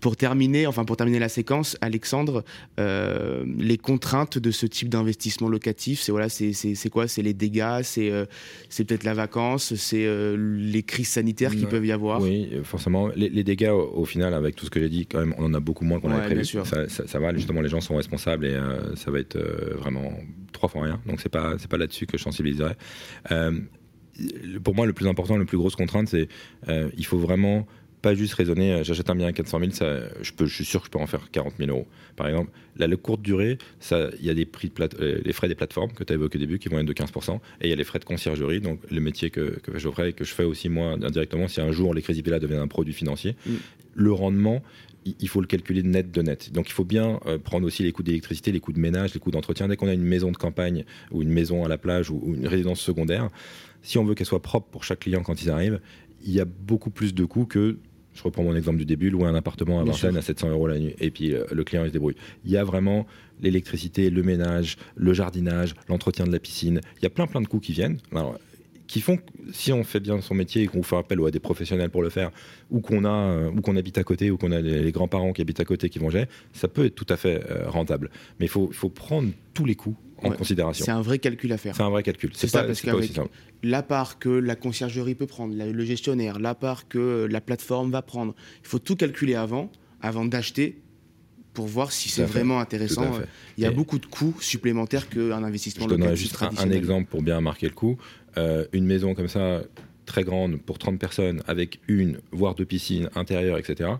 pour terminer, enfin pour terminer la séquence, Alexandre, euh, les contraintes de ce type d'investissement locatif, c'est voilà, c'est quoi? C'est les dégâts, c'est euh, c'est peut-être la vacance, c'est euh, les crises sanitaires qui peuvent y avoir?
Oui, forcément. Les, dégâts, au, final, avec tout ce que j'ai dit, quand même, on en a beaucoup moins qu'on avait prévu. Ça, ça, va, justement, les gens sont responsables et ça va être vraiment trois fois rien. Donc c'est pas c'est pas là-dessus que je sensibiliserai pour moi, le plus important, la plus grosse contrainte, c'est euh, il faut vraiment pas juste raisonner, euh, j'achète un bien à 400 000, ça, je, peux, je suis sûr que je peux en faire 40 000 euros. Par exemple, la, la courte durée, il y a des prix de plate, euh, les frais des plateformes que tu as évoqué au début qui vont être de 15%, et il y a les frais de conciergerie, donc le métier que, que et que je fais aussi moi indirectement, si un jour les crédits là deviennent un produit financier,
Mm.
le rendement, il il faut le calculer net de net. Donc il faut bien euh, prendre aussi les coûts d'électricité, les coûts de ménage, les coûts d'entretien. Dès qu'on a une maison de campagne ou une maison à la plage ou, ou une résidence secondaire, si on veut qu'elle soit propre pour chaque client quand ils arrivent, il y a beaucoup plus de coûts que, je reprends mon exemple du début, louer un appartement à Vincennes à 700 euros la nuit et puis euh, le client il se débrouille. Il y a vraiment l'électricité, le ménage, le jardinage, l'entretien de la piscine. Il y a plein plein de coûts qui viennent. Alors, qui font que si on fait bien son métier et qu'on fait appel à des professionnels pour le faire, ou qu'on a, euh, ou qu'on habite à côté, ou qu'on a les, grands-parents qui habitent à côté qui vont gérer, ça peut être tout à fait euh, rentable. Mais il faut, il faut prendre tous les coûts en
Ouais.
considération.
C'est un vrai calcul à faire.
C'est un vrai calcul.
C'est
C'est
ça,
pas,
parce
pas
qu'avec-. La part que la conciergerie peut prendre, la- le gestionnaire, la part que la plateforme va prendre. Il faut tout calculer avant, avant d'acheter, pour voir si c'est vraiment intéressant. Il y a
Et-
beaucoup de coûts supplémentaires qu'un investissement
Je donnerai
locatif
juste un, exemple pour bien marquer le coup. Euh, une maison comme ça, très grande, pour 30 personnes, avec une, voire deux piscines intérieures, etc.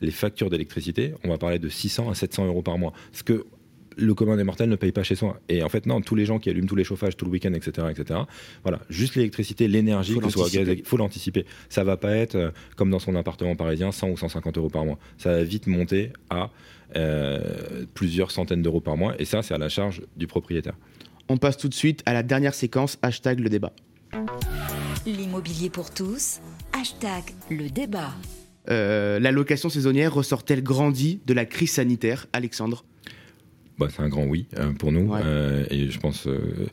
Les factures d'électricité, on va parler de 600 à 700 euros par mois. Ce que le commun des mortels ne paye pas chez soi. Et en fait, non, tous les gens qui allument tous les chauffages tout le week-end, etc., etc. Voilà, juste l'électricité, l'énergie,
Faut
que ce soit
l'anticiper.
gaz, il faut l'anticiper. Ça va pas être euh, comme dans son appartement parisien, 100 ou 150 euros par mois. Ça va vite monter à euh, plusieurs centaines d'euros par mois. Et ça, c'est à la charge du propriétaire.
On passe tout de suite à la dernière séquence, hashtag le débat.
L'immobilier pour tous, hashtag le débat.
Euh, la location saisonnière ressort-elle grandie de la crise sanitaire? Alexandre?
Bah, c'est un grand oui euh, pour nous
Ouais.
euh, et je pense euh,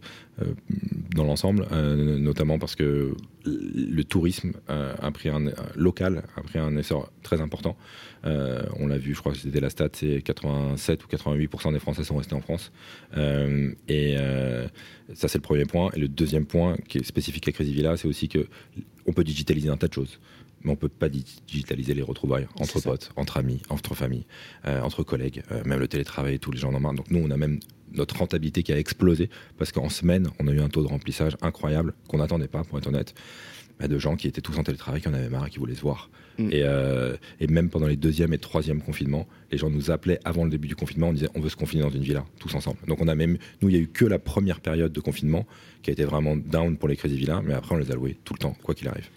dans l'ensemble, notamment parce que le tourisme a pris un local a pris un essor très important. On l'a vu, je crois que c'était la stat, c'est 87 ou 88 des Français sont restés en France. Et ça c'est le premier point. Et le deuxième point qui est spécifique à Crazy Villa, c'est aussi que on peut digitaliser un tas de choses. Mais on peut pas dig- digitaliser les retrouvailles entre
ça.
potes, entre amis, entre familles, euh, entre collègues, euh, même le télétravail, tous les gens en marre. Donc nous, on a même notre rentabilité qui a explosé parce qu'en semaine, on a eu un taux de remplissage incroyable qu'on n'attendait pas, pour être honnête, bah, de gens qui étaient tous en télétravail, qui en avaient marre et qui voulaient se voir.
Mm.
Et, euh, et même pendant les deuxième et troisième confinements, les gens nous appelaient avant le début du confinement, on disait on veut se confiner dans une villa, tous ensemble. Donc on a même, nous, il y a eu que la première période de confinement qui a été vraiment down pour les Crazy Villas, mais après on les a loués tout le temps, quoi qu'il arrive.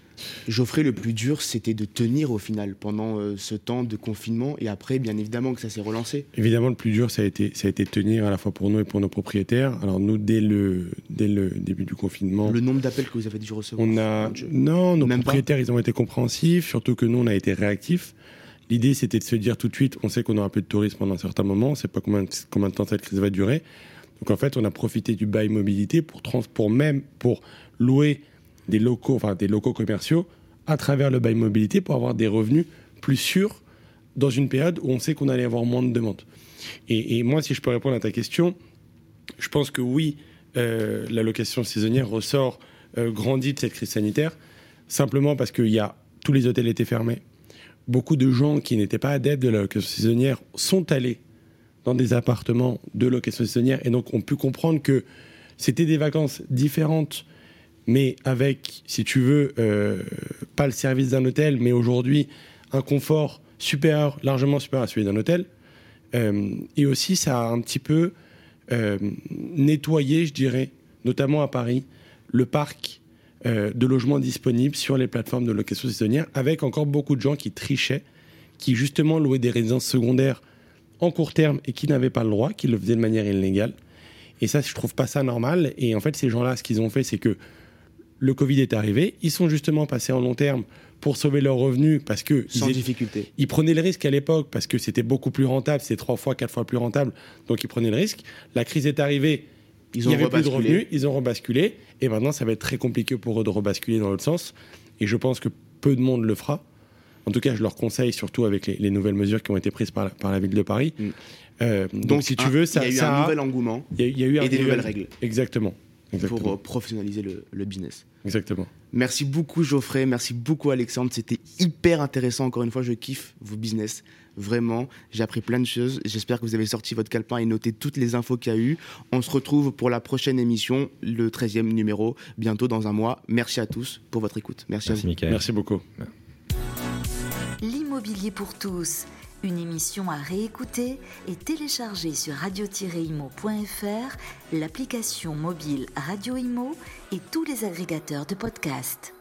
Geoffrey, le plus dur, c'était de tenir au final pendant euh, ce temps de confinement. Et après, bien évidemment que ça s'est relancé.
Évidemment, le plus dur, ça a été, ça a été de tenir à la fois pour nous et pour nos propriétaires. Alors nous, dès le, dès le début du confinement,
Le nombre d'appels que vous avez dû recevoir.
on a... Non, nos
Même pas
propriétaires, ils ont été compréhensifs, surtout que nous, on a été réactifs. L'idée, c'était de se dire tout de suite, on sait qu'on aura peu de tourisme pendant un certain moment, on ne sait pas combien, combien de temps cette crise va durer. Donc en fait, on a profité du bail mobilité pour, trans, pour même pour louer des locaux, enfin des locaux commerciaux à travers le bail mobilité pour avoir des revenus plus sûrs dans une période où on sait qu'on allait avoir moins de demandes. Et, moi, si je peux répondre à ta question, je pense que oui, euh, la location saisonnière ressort euh, grandie de cette crise sanitaire, simplement parce que y a, tous les hôtels étaient fermés. Beaucoup de gens qui n'étaient pas adeptes de la location saisonnière sont allés dans des appartements de location saisonnière et donc ont pu comprendre que c'était des vacances différentes, mais avec, si tu veux, euh, pas le service d'un hôtel, mais aujourd'hui un confort supérieur, largement supérieur à celui d'un hôtel. Euh, et aussi, ça a un petit peu euh, nettoyé, je dirais, notamment à Paris, le parc de logements disponibles sur les plateformes de location saisonnière, avec encore beaucoup de gens qui trichaient, qui justement louaient des résidences secondaires en court terme et qui n'avaient pas le droit, qui le faisaient de manière illégale. Et ça, je trouve pas ça normal. Et en fait, ces gens-là, ce qu'ils ont fait, c'est que le Covid est arrivé, ils sont justement passés en long terme pour sauver leurs revenus parce que
Sans
ils
difficulté.
ils prenaient le risque à l'époque parce que c'était beaucoup plus rentable, c'était trois fois, quatre fois plus rentable, donc ils prenaient le risque. La crise est arrivée,
Ils
il
ont
n'y avait plus de revenus, ils ont rebasculé, et maintenant ça va être très compliqué pour eux de rebasculer dans l'autre sens. Et je pense que peu de monde le fera. En tout cas, je leur conseille, surtout avec les, les nouvelles mesures qui ont été prises par la, par la ville de Paris.
Mm.
Euh, donc, si tu veux, ça,
il y a eu
ça
un nouvel engouement
il y a, il y a eu un-
et des
il y
nouvelles règles.
Exactement. Exactement.
pour euh, professionnaliser le, le business.
Exactement.
Merci beaucoup Geoffrey, merci beaucoup Alexandre, c'était hyper intéressant. Encore une fois, je kiffe vos business, vraiment. J'ai appris plein de choses. J'espère que vous avez sorti votre calepin et noté toutes les infos qu'il y a eu. On se retrouve pour la prochaine émission, le 13e numéro, bientôt dans un mois. Merci à tous pour votre écoute. Merci,
Merci
à vous.
Michael.
Merci beaucoup.
L'immobilier pour tous, une émission à réécouter et télécharger sur radio-imo.fr, l'application mobile Radio Imo et tous les agrégateurs de podcasts.